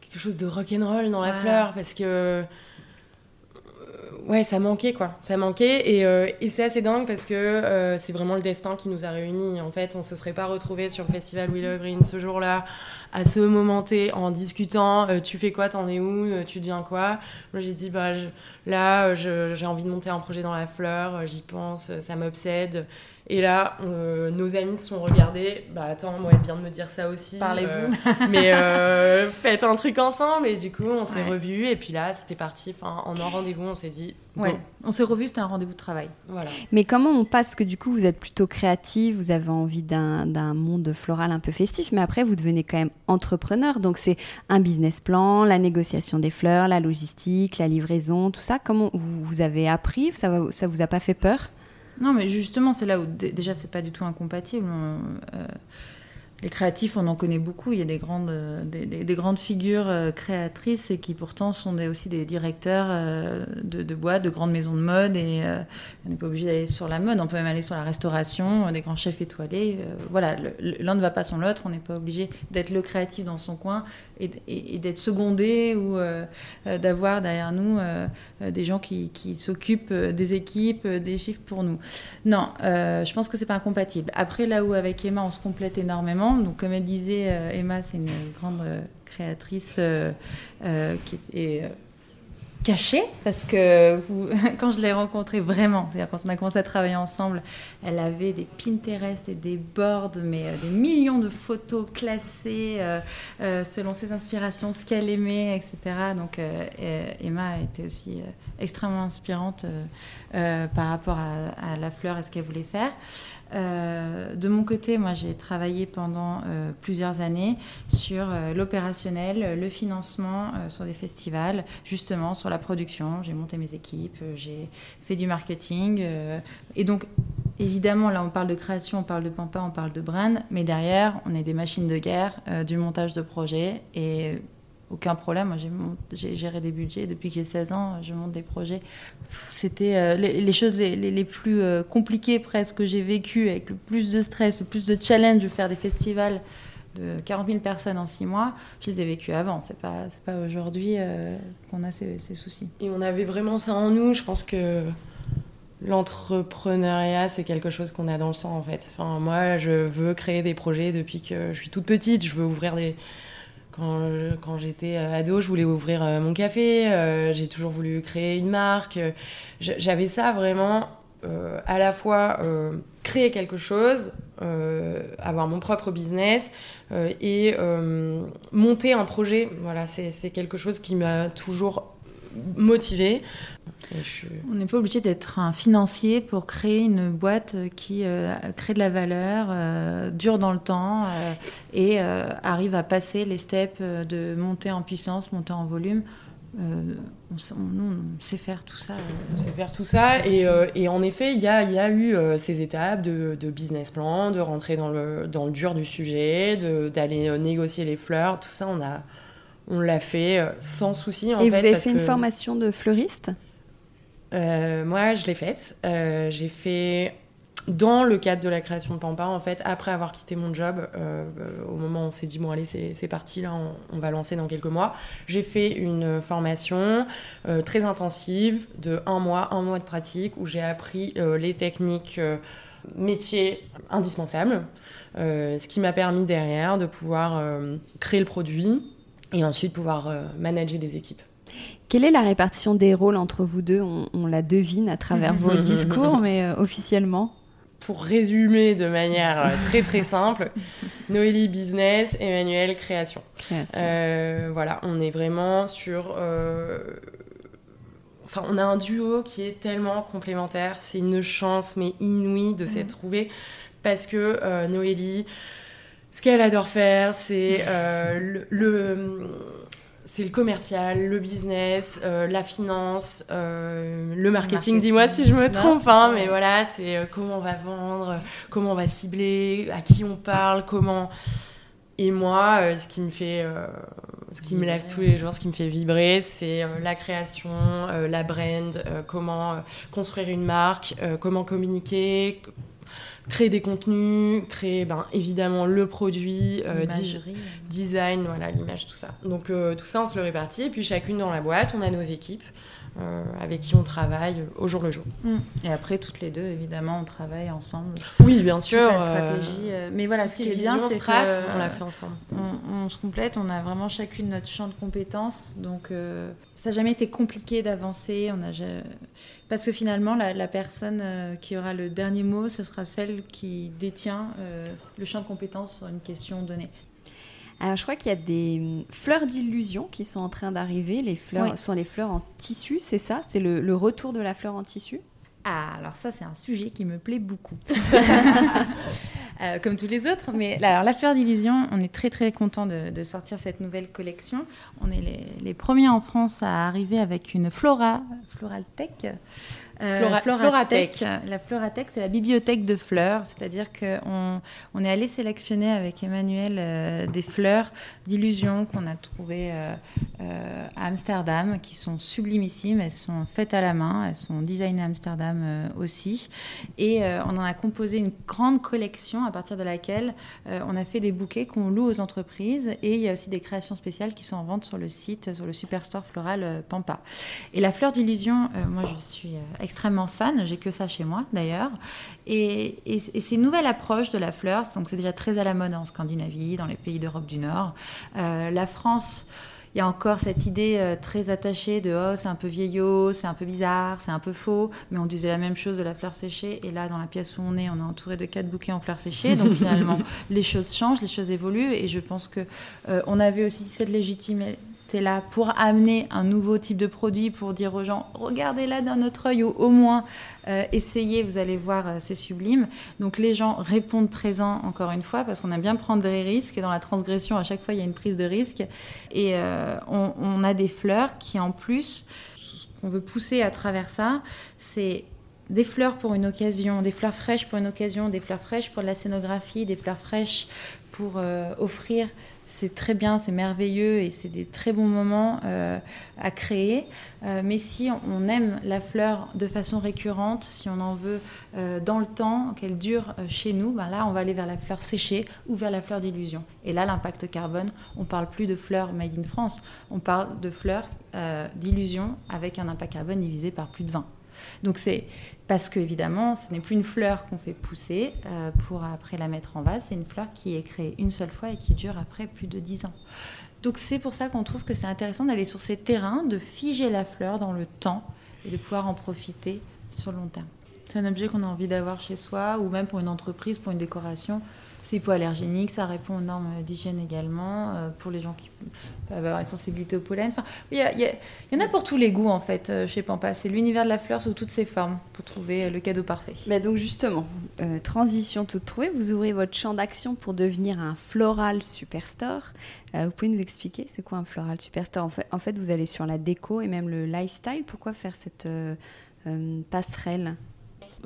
quelque chose de rock'n'roll dans la fleur parce que ouais, ça manquait quoi. Ça manquait et, euh, c'est assez dingue parce que euh, c'est vraiment le destin qui nous a réunis. En fait, on se serait pas retrouvés sur le festival Willow Green ce jour-là à ce moment T en discutant. Euh, tu fais quoi T'en es où Tu deviens quoi? Moi, j'ai dit bah là, j'ai envie de monter un projet dans la fleur. J'y pense, ça m'obsède. Et là, nos amis se sont regardés. Bah attends, moi, elle vient de me dire ça aussi. Parlez-vous. mais euh, faites un truc ensemble. Et du coup, on s'est revus. Et puis là, c'était parti. Enfin, en un rendez-vous, on s'est dit. Ouais, on s'est revus, c'était un rendez-vous de travail. Voilà. Mais comment on passe que du coup, vous êtes plutôt créative, vous avez envie d'un monde floral un peu festif, mais après, vous devenez quand même entrepreneur. Donc, c'est un business plan, la négociation des fleurs, la logistique, la livraison, tout ça. Comment vous, vous avez appris? Ça, ça vous a pas fait peur? Non, mais justement, c'est là où déjà, c'est pas du tout incompatible. Euh, les créatifs, on en connaît beaucoup. Il y a des grandes, euh, des, grandes figures euh, créatrices et qui pourtant sont aussi des directeurs euh, de, boîtes, de grandes maisons de mode. Et on n'est pas obligé d'aller sur la mode, on peut même aller sur la restauration, des grands chefs étoilés. voilà, l'un ne va pas sans l'autre. On n'est pas obligé d'être le créatif dans son coin et, d'être secondé ou d'avoir derrière nous des gens qui, qui s'occupent des équipes, des chiffres pour nous. Non, je pense que c'est pas incompatible. Après, là où avec Emma, on se complète énormément donc, comme elle disait, euh, Emma, c'est une grande euh, créatrice euh, qui est cachée parce que quand je l'ai rencontrée vraiment, c'est-à-dire quand on a commencé à travailler ensemble, elle avait des Pinterest et des boards, mais des millions de photos classées selon ses inspirations, ce qu'elle aimait, etc. Donc Emma était aussi extrêmement inspirante par rapport à, la fleur et ce qu'elle voulait faire. Euh, de mon côté, moi, j'ai travaillé pendant euh, plusieurs années sur euh, l'opérationnel, le financement sur des festivals, justement sur la production. J'ai monté mes équipes, j'ai fait du marketing. et donc, évidemment, là, on parle de création, on parle de pampa, on parle de brand, mais derrière, on est des machines de guerre, du montage de projets. Et aucun problème. J'ai géré des budgets depuis que j'ai 16 ans. Je monte des projets. C'était euh, les, choses les, plus euh, compliquées presque que j'ai vécues, avec le plus de stress, le plus de challenge de faire des festivals de 40 000 personnes en 6 mois, je les ai vécues avant. C'est pas, pas aujourd'hui euh, qu'on a ces, ces, soucis. Et on avait vraiment ça en nous. Je pense que l'entrepreneuriat, c'est quelque chose qu'on a dans le sang en fait. Enfin, moi, je veux créer des projets depuis que je suis toute petite. Je veux ouvrir des quand, j'étais euh, ado, je voulais ouvrir euh, mon café, euh, j'ai toujours voulu créer une marque. J'avais ça vraiment à la fois créer quelque chose, avoir mon propre business et monter un projet. Voilà, c'est quelque chose qui m'a toujours motivée. On n'est pas obligé d'être un financier pour créer une boîte qui euh, crée de la valeur, euh, dure dans le temps euh, et arrive à passer les steps de monter en puissance, monter en volume. On, nous, on sait faire tout ça. On sait faire tout ça. Et, et en effet, il y a, y a, eu ces étapes de, de, business plan, de rentrer dans le, dans le dur du sujet, d'aller négocier les fleurs. Tout ça, on a, on l'a fait sans souci. et vous avez fait une formation de fleuriste? Euh, moi, je l'ai faite. Euh, j'ai fait dans le cadre de la création de Pampa, en fait, après avoir quitté mon job, euh, au moment où on s'est dit, bon, allez, c'est parti, là, on, va lancer dans quelques mois, j'ai fait une formation très intensive de un mois, un mois de pratique, où j'ai appris les techniques métiers indispensables, ce qui m'a permis derrière de pouvoir créer le produit et ensuite pouvoir manager des équipes. Quelle est la répartition des rôles entre vous deux? On, la devine à travers vos discours, mais euh, officiellement? Pour résumer de manière euh, très très simple, Noélie business, Emmanuel création. Euh, voilà, on est vraiment sur. Enfin, on a un duo qui est tellement complémentaire. C'est une chance, mais inouïe de s'être trouvé parce que Noélie, ce qu'elle adore faire, c'est le c'est le commercial, le business, euh, la finance, euh, le marketing. Dis-moi si je me trompe, hein, mais voilà, c'est euh, comment on va vendre, comment on va cibler, à qui on parle, comment. Et moi, ce qui me fait, ce qui me lève tous les jours, ce qui me fait vibrer, c'est la création, la brand, comment construire une marque, comment communiquer, créer des contenus, créer ben, évidemment le produit, euh, design, voilà, l'image, tout ça. Donc euh, tout ça, on se le répartit. Et puis chacune dans la boîte, on a nos équipes. Euh, avec qui on travaille au jour le jour. Mm. Et après, toutes les deux, évidemment, on travaille ensemble. Oui, bien sûr. La stratégie. mais voilà, ce qui est bien, c'est qu'on l'a fait ensemble. On, se complète, on a vraiment chacune notre champ de compétences. Donc, ça n'a jamais été compliqué d'avancer. On a parce que finalement, la, personne euh, qui aura le dernier mot, ce sera celle qui détient euh, le champ de compétences sur une question donnée. Alors, je crois qu'il y a des hum, fleurs d'illusion qui sont en train d'arriver. Les fleurs sont les fleurs en tissu, c'est ça? C'est le, retour de la fleur en tissu? Ah, alors ça, c'est un sujet qui me plaît beaucoup. Euh, comme tous les autres. Mais alors, la fleur d'illusion, on est très très content de, sortir cette nouvelle collection. On est les, les, premiers en France à arriver avec une flora, floral tech, euh, Floratech. La Floratech, c'est la bibliothèque de fleurs, c'est-à-dire qu'on on est allé sélectionner avec Emmanuel euh, des fleurs d'illusion qu'on a trouvées euh, à Amsterdam, qui sont sublimissimes. Elles sont faites à la main, elles sont designées à Amsterdam aussi. Et on en a composé une grande collection à partir de laquelle on a fait des bouquets qu'on loue aux entreprises. Et il y a aussi des créations spéciales qui sont en vente sur le site, sur le Superstore Floral Pampa. Et la fleur d'illusion, moi je suis extrêmement fan, j'ai que ça chez moi d'ailleurs. Et, et, c'est une nouvelle approche de la fleur, donc c'est déjà très à la mode en Scandinavie, dans les pays d'Europe du Nord. Euh, la France il y a encore cette idée euh, très attachée de oh, c'est un peu vieillot, c'est un peu bizarre, c'est un peu faux, mais on disait la même chose de la fleur séchée. Et là, dans la pièce où on est, on est entouré de quatre bouquets en fleurs séchées. Donc finalement, les choses changent, les choses évoluent. Et je pense que euh, on avait aussi cette légitimité c'est là pour amener un nouveau type de produit, pour dire aux gens, regardez-la d'un autre œil, ou au moins euh, essayez, vous allez voir, euh, c'est sublime. Donc les gens répondent présents, encore une fois, parce qu'on aime bien prendre des risques, et dans la transgression, à chaque fois, il y a une prise de risque. Et euh, on, a des fleurs qui, en plus, ce qu'on veut pousser à travers ça, c'est des fleurs pour une occasion, des fleurs fraîches pour une occasion, des fleurs fraîches pour la scénographie, des fleurs fraîches pour offrir c'est très bien, c'est merveilleux et c'est des très bons moments euh, à créer. Euh, mais si on aime la fleur de façon récurrente, si on en veut euh, dans le temps, qu'elle dure chez nous, ben là, on va aller vers la fleur séchée ou vers la fleur d'illusion. Et là, l'impact carbone, on ne parle plus de fleurs made in France, on parle de fleurs d'illusion avec un impact carbone divisé par plus de 20. Donc c'est parce que évidemment, ce n'est plus une fleur qu'on fait pousser euh, pour après la mettre en vase, c'est une fleur qui est créée une seule fois et qui dure après plus de 10 ans. Donc c'est pour ça qu'on trouve que c'est intéressant d'aller sur ces terrains, de figer la fleur dans le temps et de pouvoir en profiter sur le long terme. C'est un objet qu'on a envie d'avoir chez soi ou même pour une entreprise, pour une décoration c'est hypoallergénique, ça répond aux normes d'hygiène également, euh, pour les gens qui peuvent avoir une sensibilité au pollen. Enfin, il y, en a pour tous les goûts en fait euh, chez Pampa. C'est l'univers de la fleur sous toutes ses formes pour trouver le cadeau parfait. Donc justement, euh, transition toute trouvée, vous ouvrez votre champ d'action pour devenir un floral superstore. vous pouvez nous expliquer c'est quoi un floral superstore? En en fait, vous allez sur la déco et même le lifestyle. Pourquoi faire cette passerelle?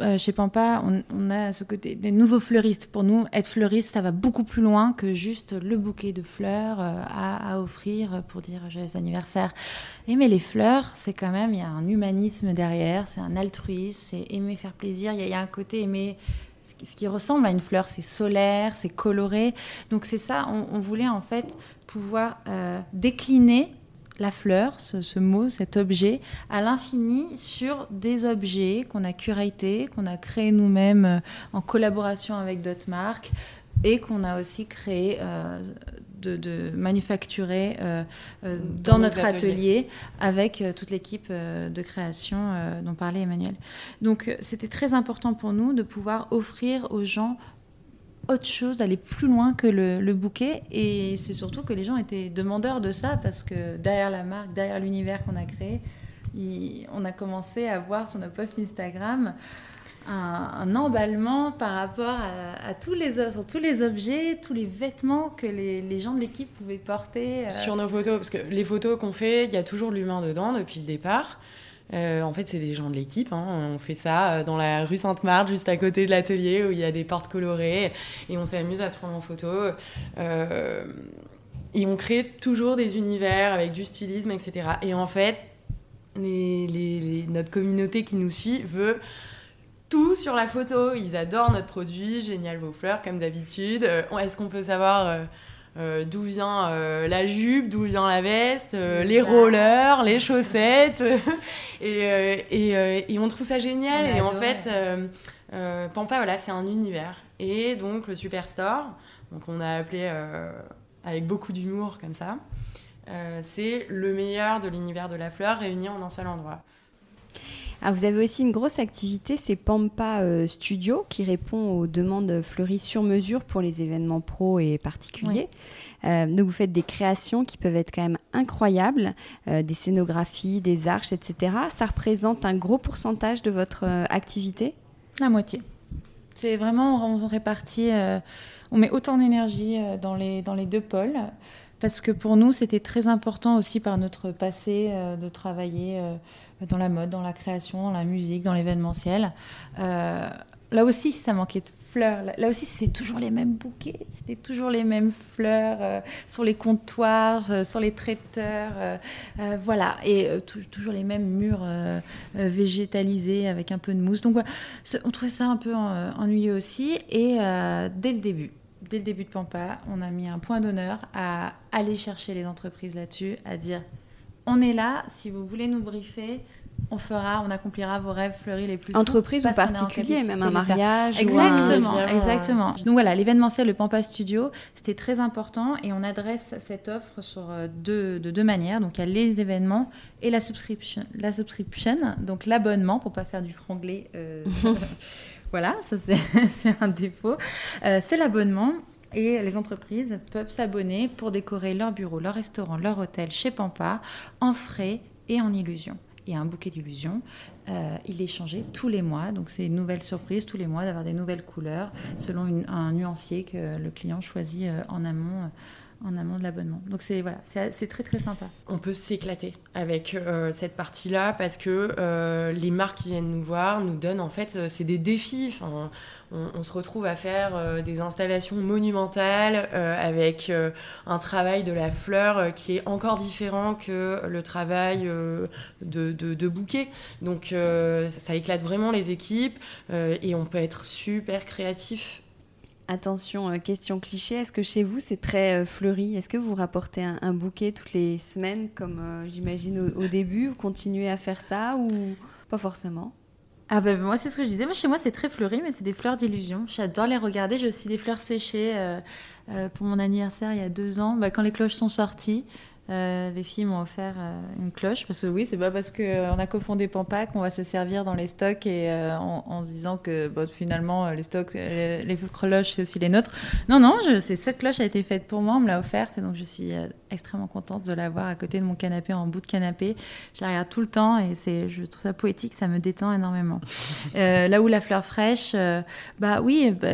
Euh, chez Pampa, on, a ce côté des nouveaux fleuristes. Pour nous, être fleuriste, ça va beaucoup plus loin que juste le bouquet de fleurs euh, à, offrir pour dire joyeux anniversaire. Aimer les fleurs, c'est quand même, il y a un humanisme derrière, c'est un altruisme, c'est aimer faire plaisir. Il y, a un côté aimer ce qui ressemble à une fleur, c'est solaire, c'est coloré. Donc c'est ça, on, voulait en fait pouvoir euh, décliner la fleur, ce, mot, cet objet, à l'infini sur des objets qu'on a curatés, qu'on a créés nous-mêmes euh, en collaboration avec d'autres marques et qu'on a aussi créé euh, de, manufacturer euh, dans, notre atelier avec toute l'équipe de création dont parlait Emmanuel. Donc c'était très important pour nous de pouvoir offrir aux gens autre chose, d'aller plus loin que le, bouquet. Et c'est surtout que les gens étaient demandeurs de ça parce que derrière la marque, derrière l'univers qu'on a créé, on a commencé à voir sur nos posts Instagram un, emballement par rapport à, tous les, tous les objets, tous les vêtements que les, gens de l'équipe pouvaient porter. Euh. Sur nos photos, parce que les photos qu'on fait, il y a toujours l'humain dedans depuis le départ. Euh, en fait, c'est des gens de l'équipe. Hein. On fait ça euh, dans la rue Sainte-Marthe, juste à côté de l'atelier, où il y a des portes colorées. Et on s'amuse à se prendre en photo. Euh, et on crée toujours des univers avec du stylisme, etc. Et en fait, notre communauté qui nous suit veut tout sur la photo. Ils adorent notre produit. Génial vos fleurs, comme d'habitude. Est-ce qu'on peut savoir euh, d'où vient euh, la jupe, d'où vient la veste, euh, les rollers, les chaussettes. et, et, on trouve ça génial. et en fait, Pampa, voilà, c'est un univers. Et donc, le Superstore, donc on a appelé avec beaucoup d'humour comme ça, c'est le meilleur de l'univers de la fleur réuni en un seul endroit. Ah, vous avez aussi une grosse activité, c'est Pampa euh, Studio, qui répond aux demandes fleuries sur mesure pour les événements pro et particuliers. Euh, donc vous faites des créations qui peuvent être quand même incroyables, euh, des scénographies, des arches, etc. Ça représente un gros pourcentage de votre activité? La moitié. C'est vraiment, on répartit, on met autant d'énergie dans les, dans les deux pôles parce que pour nous, c'était très important aussi par notre passé de travailler dans la mode, dans la création, dans la musique, dans l'événementiel. Euh, là aussi, ça manquait de fleurs. Là, aussi, c'est toujours les mêmes bouquets, c'était toujours les mêmes fleurs euh, sur les comptoirs, euh, sur les traiteurs, voilà, et toujours les mêmes murs végétalisés avec un peu de mousse. Donc, voilà, on trouvait ça un peu ennuyeux aussi. Et dès le début, dès le début de Pampa, on a mis un point d'honneur à aller chercher les entreprises là-dessus, à dire on est là, si vous voulez nous briefer, on fera, on accomplira vos rêves fleuris les plus entreprise ou particulier, même un mariage. Exactement, exactement. Donc voilà, l'événementiel, le Pampa Studio, c'était très important et on adresse cette offre sur euh, deux, de deux manières. Donc il y a les événements et la subscription, la subscription donc l'abonnement pour pas faire du franglais. Euh, voilà, ça c'est un défaut. Euh, c'est l'abonnement et les entreprises peuvent s'abonner pour décorer leur bureau, leur restaurant, leur hôtel chez Pampa en frais et en illusion. Et un bouquet d'illusions, euh, il est changé tous les mois. Donc c'est une nouvelle surprise tous les mois d'avoir des nouvelles couleurs selon un nuancier que le client choisit euh, en amont. Euh, en amont de l'abonnement. Donc c'est voilà, c'est très très sympa. On peut s'éclater avec cette partie-là parce que les marques qui viennent nous voir nous donnent en fait, c'est des défis. On, se retrouve à faire des installations monumentales avec un travail de la fleur qui est encore différent que le travail de, bouquet. Donc ça éclate vraiment les équipes et on peut être super créatif. Attention, euh, question cliché, est-ce que chez vous c'est très euh, fleuri? Est-ce que vous rapportez un, bouquet toutes les semaines comme euh, j'imagine au, début? Vous continuez à faire ça ou pas forcément? Ah ben moi c'est ce que je disais, moi chez moi c'est très fleuri mais c'est des fleurs d'illusion. J'adore les regarder, j'ai aussi des fleurs séchées pour mon anniversaire il y a deux ans, bah, quand les cloches sont sorties. Euh, les filles m'ont offert euh, une cloche parce que oui, c'est pas parce qu'on euh, a cofondé Pampa qu'on va se servir dans les stocks et en, se disant que bon, finalement les stocks, les, cloches c'est aussi les nôtres. Non, non, c'est cette cloche a été faite pour moi, on me l'a offerte et donc je suis extrêmement contente de l'avoir à côté de mon canapé en bout de canapé. Je la regarde tout le temps et c'est, je trouve ça poétique, ça me détend énormément. là où la fleur fraîche, bah oui, bah,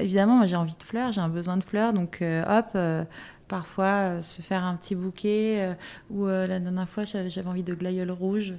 évidemment, moi j'ai envie de fleurs, j'ai un besoin de fleurs, donc hop parfois euh, se faire un petit bouquet. Euh, ou euh, la dernière fois, j'avais envie de glaïeul rouge.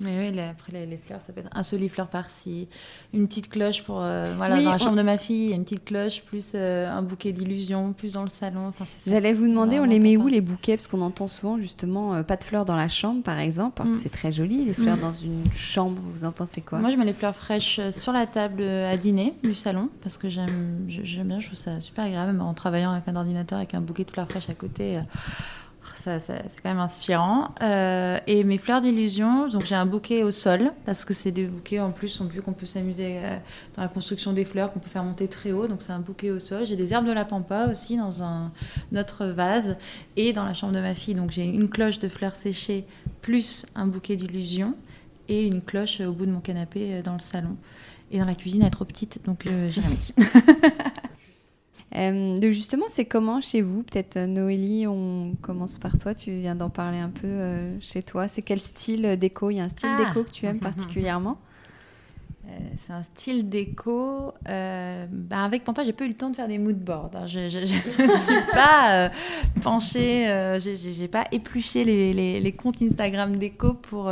Mais oui, après les, fleurs, ça peut être un solifleur par-ci, une petite cloche pour euh, voilà dans la chambre de ma fille, une petite cloche plus euh, un bouquet d'illusions, plus dans le salon. Enfin, J'allais vous demander, on les met où les bouquets? Parce qu'on entend souvent justement euh, pas de fleurs dans la chambre, par exemple. Mm. C'est très joli, les fleurs mm. dans une chambre. Vous en pensez quoi? Moi, je mets les fleurs fraîches sur la table à dîner du salon parce que j'aime, j'aime bien, je trouve ça super agréable, en travaillant avec un ordinateur avec un bouquet de fleurs fraîches à côté ça, c'est quand même inspirant. Euh, et mes fleurs d'illusion, donc j'ai un bouquet au sol, parce que c'est des bouquets en plus, on, vu qu'on peut s'amuser euh, dans la construction des fleurs, qu'on peut faire monter très haut, donc c'est un bouquet au sol. J'ai des herbes de la pampa aussi dans un autre vase, et dans la chambre de ma fille, donc j'ai une cloche de fleurs séchées, plus un bouquet d'illusion, et une cloche au bout de mon canapé euh, dans le salon. Et dans la cuisine, elle est trop petite, donc j'ai mis. Euh, justement, c'est comment chez vous Peut-être euh, Noélie, on commence par toi. Tu viens d'en parler un peu euh, chez toi. C'est quel style déco? Il y a un style ah. déco que tu aimes particulièrement? C'est un style déco. Ben avec Pampa, j'ai pas eu le temps de faire des mood boards. Hein. Je ne suis pas penchée, j'ai pas épluché les, les, comptes Instagram déco pour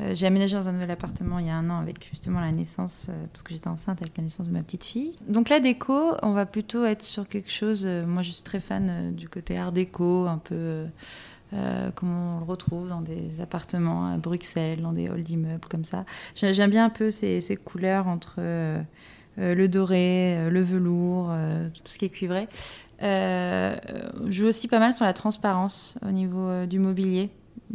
euh, j'ai aménagé dans un nouvel appartement il y a un an avec justement la naissance, euh, parce que j'étais enceinte avec la naissance de ma petite fille. Donc la déco, on va plutôt être sur quelque chose. Euh, moi, je suis très fan du côté art déco, un peu comme on le retrouve dans des appartements à Bruxelles, dans des halls d'immeubles comme ça. J'aime bien un peu ces, couleurs entre le doré, le velours, tout ce qui est cuivré. je joue aussi pas mal sur la transparence au niveau du mobilier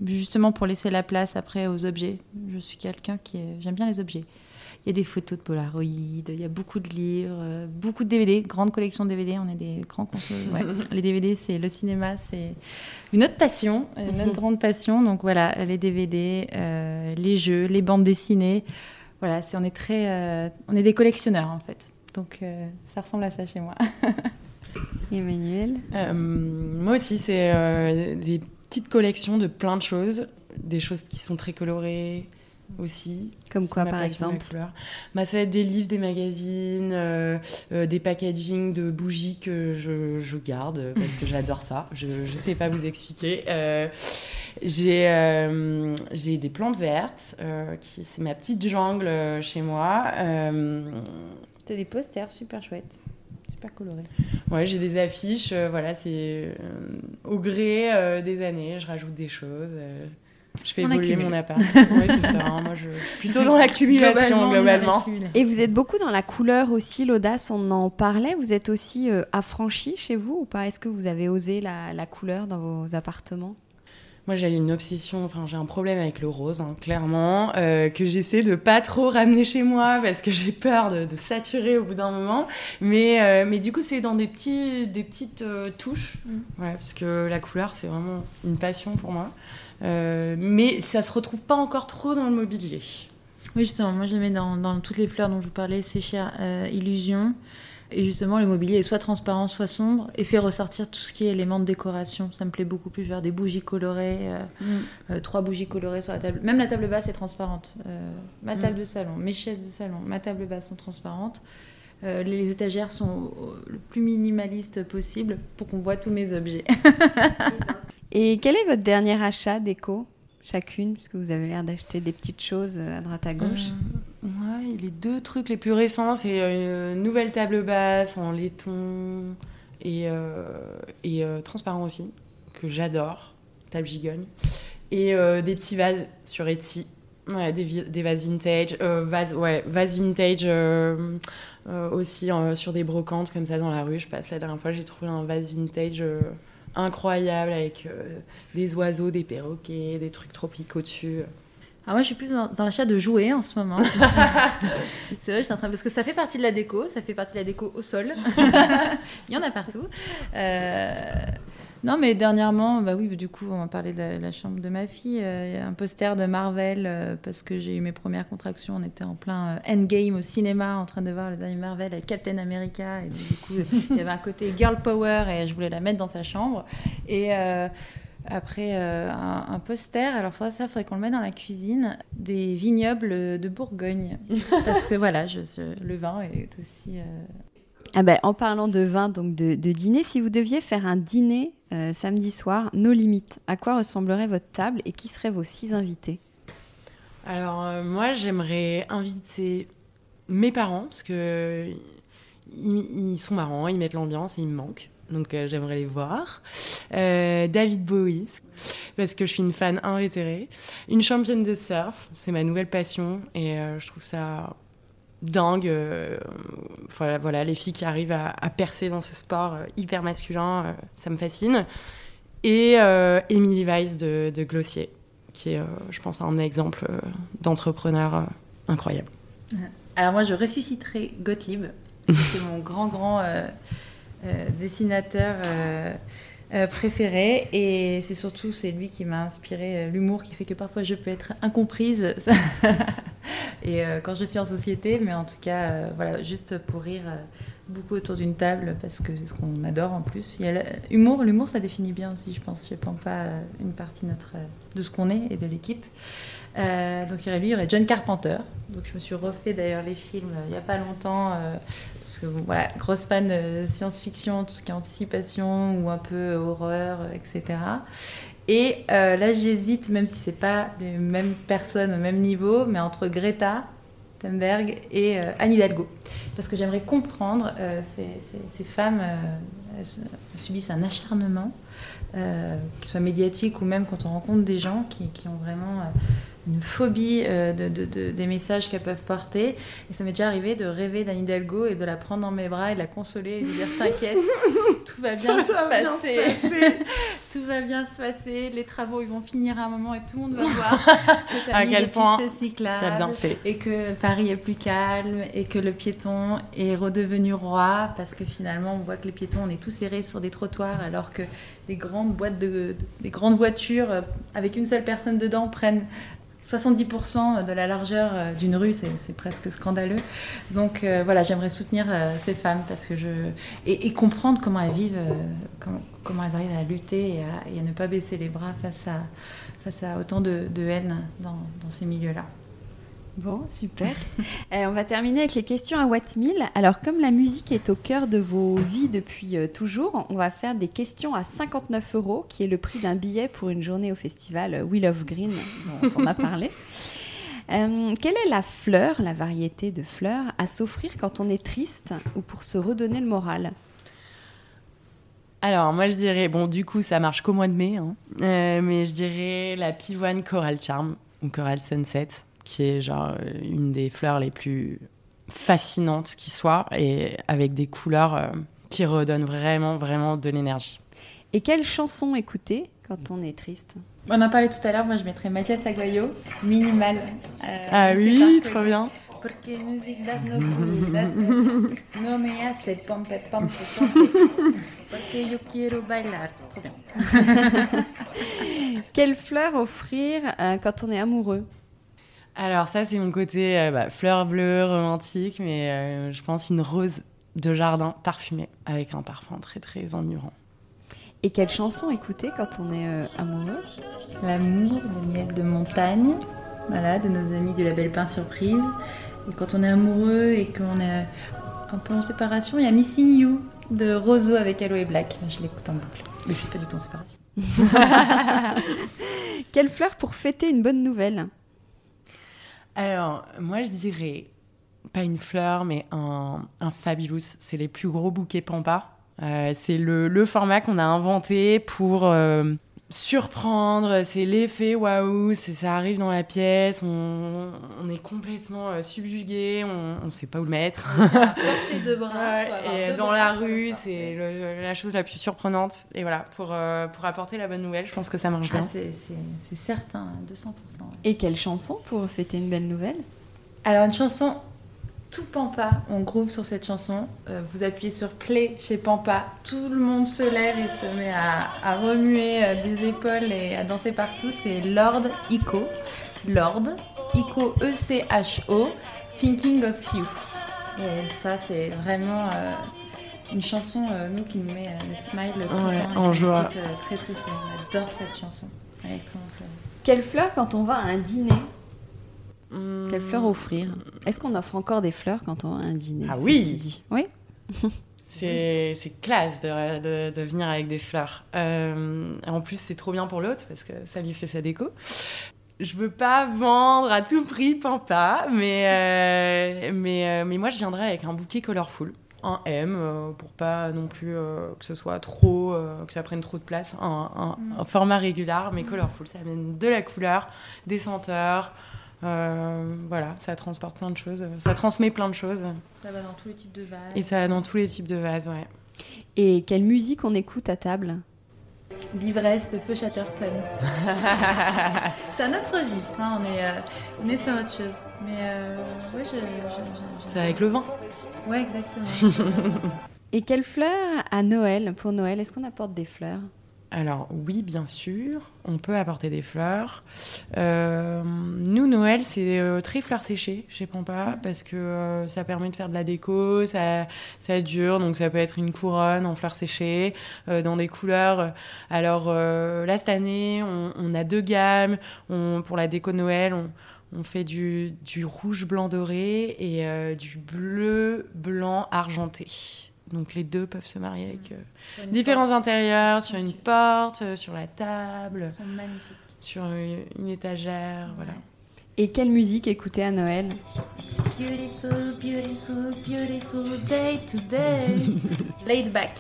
justement pour laisser la place après aux objets. Je suis quelqu'un qui j'aime bien les objets. Il y a des photos de Polaroid, il y a beaucoup de livres, euh, beaucoup de DVD, grande collection de DVD. On est des grands consommateurs. les DVD, c'est le cinéma, c'est une autre passion, une autre grande passion. Donc voilà, les DVD, euh, les jeux, les bandes dessinées. Voilà, c'est on est très, euh, on est des collectionneurs en fait. Donc ça ressemble à ça chez moi. Emmanuel Moi aussi, c'est des petite collection de plein de choses, des choses qui sont très colorées aussi. Comme quoi, par exemple bah, Ça va être des livres, des magazines, euh, euh, des packaging de bougies que je, je garde parce que j'adore ça. Je ne sais pas vous expliquer. Euh, j'ai des plantes vertes, qui c'est ma petite jungle chez moi. T'as des posters super chouettes super coloré. Ouais, j'ai des affiches, euh, voilà, c'est euh, au gré euh, des années, je rajoute des choses. Je fais évoluer mon appart. ouais, c'est ça. Hein, moi, je, suis plutôt dans l'accumulation globalement. Et vous êtes beaucoup dans la couleur aussi, l'audace, on en parlait. Vous êtes aussi affranchi chez vous ou pas? Est-ce que vous avez osé la, la couleur dans vos appartements? Moi, j'ai une obsession, enfin, j'ai un problème avec le rose, hein, clairement, euh, que j'essaie de pas trop ramener chez moi parce que j'ai peur de, saturer au bout d'un moment. Mais, euh, mais du coup, c'est dans des, petits, des petites euh, touches, mm. ouais, parce que la couleur, c'est vraiment une passion pour moi. Mais ça se retrouve pas encore trop dans le mobilier. Oui, justement, moi, je mets dans, dans toutes les fleurs dont je vous parlais, c'est cher Illusion. Et justement, le mobilier est soit transparent, soit sombre, et fait ressortir tout ce qui est éléments de décoration. Ça me plaît beaucoup plus faire des bougies colorées, euh, mm. euh, trois bougies colorées sur la table. Même la table basse est transparente. Euh, ma mm. table de salon, mes chaises de salon, ma table basse sont transparentes. Les étagères sont le plus minimalistes possible pour qu'on voit tous mes objets. et quel est votre dernier achat déco chacune, puisque vous avez l'air d'acheter des petites choses à droite à gauche Ouais, les deux trucs les plus récents, c'est euh, une nouvelle table basse en laiton et, euh, et euh, transparent aussi, que j'adore, table gigogne. Et des petits vases sur Etsy, ouais, des, des, vases vintage, vases, ouais, vases vintage aussi sur des brocantes comme ça dans la rue. Je passe la dernière fois, j'ai trouvé un vase vintage incroyable avec des oiseaux, des perroquets, des trucs tropicaux dessus. Alors moi, je suis plus dans, l'achat de jouets en ce moment. c'est vrai, je suis en train parce que ça fait partie de la déco, ça fait partie de la déco au sol. Il y en a partout. Euh, non, mais dernièrement, bah oui, du coup, on va parler de la, chambre de ma fille. Euh, il y a un poster de Marvel euh, parce que j'ai eu mes premières contractions. On était en plein endgame au cinéma, en train de voir le dernier Marvel avec Captain America. Et du coup, il y avait un côté girl power et je voulais la mettre dans sa chambre. Et après, euh, un, poster, alors ça, il faudrait qu'on le mette dans la cuisine, des vignobles de Bourgogne. Parce que voilà, je, le vin est aussi... Euh, ah ben, en parlant de vin, donc de, dîner, si vous deviez faire un dîner euh, samedi soir, nos limites, à quoi ressemblerait votre table et qui seraient vos six invités? Alors moi, j'aimerais inviter mes parents, parce que ils sont marrants, ils mettent l'ambiance et ils me manquent donc euh, j'aimerais les voir. Euh, David Bowie, parce que je suis une fan invétérée. Une championne de surf, c'est ma nouvelle passion et euh, je trouve ça dingue. Voilà, voilà, les filles qui arrivent à, percer dans ce sport hyper masculin, ça me fascine. Et Emily Weiss de, Glossier, qui est, je pense, un exemple d'entrepreneur incroyable. Alors moi, je ressusciterai Gottlieb, c'est mon grand, grand euh, dessinateur euh, euh, préféré et c'est surtout c'est lui qui m'a inspiré l'humour qui fait que parfois je peux être incomprise et quand je suis en société mais en tout cas voilà juste pour rire beaucoup autour d'une table parce que c'est ce qu'on adore en plus. Il humour, l'humour ça définit bien aussi je pense. Je pense pas une partie notre, de ce qu'on est et de l'équipe. Donc il y aurait lui, il y aurait John Carpenter. Donc je me suis refait d'ailleurs les films il n'y a pas longtemps parce que voilà, grosse fan de science-fiction, tout ce qui est anticipation ou un peu horreur, etc. Et euh, là, j'hésite, même si c'est pas les mêmes personnes au même niveau, mais entre Greta Thunberg et euh, Anne Hidalgo. Parce que j'aimerais comprendre, euh, ces, femmes subissent un acharnement, qu'il soit médiatique ou même quand on rencontre des gens qui, qui ont vraiment une phobie euh, de, des messages qu'elles peuvent porter. Et ça m'est déjà arrivé de rêver d'Anne Hidalgo et de la prendre dans mes bras et de la consoler et de dire T'inquiète, tout va bien, se, passer. tout va bien se passer. Les travaux, ils vont finir à un moment et tout le monde va voir que as mis quel point pistes cyclables bien fait. et que Paris est plus calme et que le piéton est redevenu roi parce que finalement, on voit que les piétons, on est tous serrés sur des trottoirs alors que des grandes boîtes de, des grandes voitures euh, avec une seule personne dedans prennent 70% de la largeur euh, d'une rue, c'est presque scandaleux. Donc euh, voilà, j'aimerais soutenir euh, ces femmes parce que je et, comprendre comment elles vivent, comment, elles arrivent à lutter et à, ne pas baisser les bras face à face à autant de, haine dans ces milieux-là. Bon, super. Euh, on va terminer avec les questions à Watt Alors, comme la musique est au cœur de vos vies depuis euh, toujours, on va faire des questions à 59 euros, qui est le prix d'un billet pour une journée au festival euh, Wheel of Green, dont on a parlé. quelle est la fleur, la variété de fleurs, à s'offrir quand on est triste ou pour se redonner le moral? Alors, moi, je dirais, bon, du coup, ça marche qu'au mois de mai, hein. mais je dirais la pivoine Coral Charm ou Coral Sunset qui est genre une des fleurs les plus fascinantes qui soit et avec des couleurs euh, qui redonnent vraiment, vraiment de l'énergie. Et quelle chanson écouter quand on est triste? On en parlait tout à l'heure, moi je mettrais Mathias Aguayo, minimal. Euh, ah oui, trop bien. Porque musique das no No me hace pompe, pompe, pompe. Porque yo quiero bailar. Trop bien. Quelle fleur offrir euh, quand on est amoureux? Alors ça, c'est mon côté euh, bah, fleur bleue, romantique, mais euh, je pense une rose de jardin parfumée avec un parfum très très ennurant. Et quelle chanson écouter quand on est amoureux? L'amour, le miel de montagne, voilà, de nos amis du label Pain Surprise. Et quand on est amoureux et qu'on est un peu en séparation, il y a Missing You de Roseau avec Aloe Black. Je l'écoute en boucle. Mais je suis pas du tout en séparation. Quelle fleur pour fêter une bonne nouvelle? Alors, moi je dirais pas une fleur, mais un, fabulous. C'est les plus gros bouquets pampa. Euh, c'est le, le, format qu'on a inventé pour euh, surprendre, c'est l'effet waouh, ça arrive dans la pièce, on, est complètement euh, subjugué, on ne sait pas où le mettre. Porter deux bras. et dans la rue, c'est la chose la plus surprenante. Et voilà, pour, euh, pour apporter la bonne nouvelle, je pense que ça marche ah, bien. c'est certain, 200%. Et quelle chanson pour fêter une belle nouvelle? Alors, une chanson tout Pampa, on groove sur cette chanson. Euh, vous appuyez sur play chez Pampa, tout le monde se lève et se met à, remuer euh, des épaules et à danser partout. C'est Lord Ico. Lord Ico E-C-H-O, Thinking of You. Et ça, c'est vraiment euh, une chanson, nous, qui nous met le smile ouais, en joie. très très On adore cette chanson. Elle est extrêmement Quelle fleur quand on va à un dîner? Quelle fleur offrir? Est-ce qu'on offre encore des fleurs quand on a un dîner? Ah oui dit. Oui C'est classe de, de, venir avec des fleurs. Euh, en plus, c'est trop bien pour l'autre parce que ça lui fait sa déco. Je veux pas vendre à tout prix Pampa, mais, euh, mais, euh, mais moi je viendrai avec un bouquet colorful un M pour pas non plus que ce soit trop, que ça prenne trop de place, un, un, un format régulier mais colorful. Ça amène de la couleur, des senteurs, euh, voilà, ça transporte plein de choses, ça transmet plein de choses. Ça va dans tous les types de vases. Et ça va dans tous les types de vases, ouais. Et quelle musique on écoute à table? L'ivresse de Feu Chatterton. c'est un autre registre, hein, on, est, euh, on est sur autre chose. Mais euh, ouais, je, C'est avec le vin Ouais, exactement. Et quelle fleur à Noël Pour Noël, est-ce qu'on apporte des fleurs? Alors oui, bien sûr, on peut apporter des fleurs. Euh, nous, Noël, c'est euh, très fleurs séchées chez Pampa parce que euh, ça permet de faire de la déco, ça, dure, donc ça peut être une couronne en fleurs séchées, dans des couleurs. Alors là, cette année, on, a deux gammes. pour la déco Noël, on, fait du, du rouge blanc doré et du bleu blanc argenté. Donc les deux peuvent se marier avec euh, différents intérieurs, sur une porte, euh, sur la table, sur une, étagère, voilà. Et quelle musique écouter à Noël Beautiful, beautiful, beautiful day today. Laid back.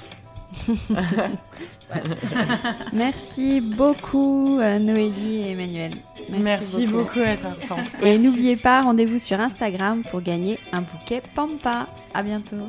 Merci beaucoup euh, Noélie et Emmanuel. Merci, beaucoup. à toi. Et n'oubliez pas, rendez-vous sur Instagram pour gagner un bouquet Pampa. À bientôt.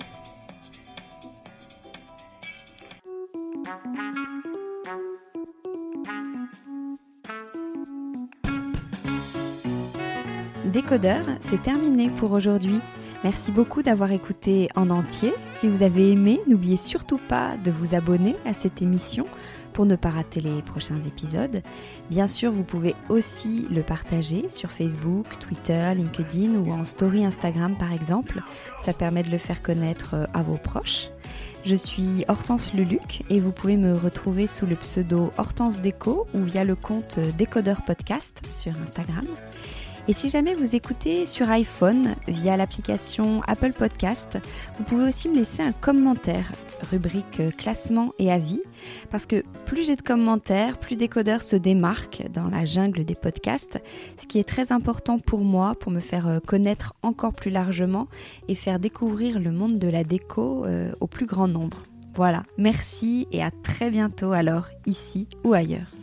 Décodeur, c'est terminé pour aujourd'hui. Merci beaucoup d'avoir écouté en entier. Si vous avez aimé, n'oubliez surtout pas de vous abonner à cette émission pour ne pas rater les prochains épisodes. Bien sûr, vous pouvez aussi le partager sur Facebook, Twitter, LinkedIn ou en story Instagram par exemple. Ça permet de le faire connaître euh, à vos proches. Je suis Hortense Luluc et vous pouvez me retrouver sous le pseudo Hortense Déco ou via le compte Décodeur Podcast sur Instagram. Et si jamais vous écoutez sur iPhone via l'application Apple Podcast, vous pouvez aussi me laisser un commentaire, rubrique classement et avis, parce que plus j'ai de commentaires, plus Décodeur se démarque dans la jungle des podcasts, ce qui est très important pour moi, pour me faire connaître encore plus largement et faire découvrir le monde de la déco euh, au plus grand nombre. Voilà, merci et à très bientôt alors, ici ou ailleurs.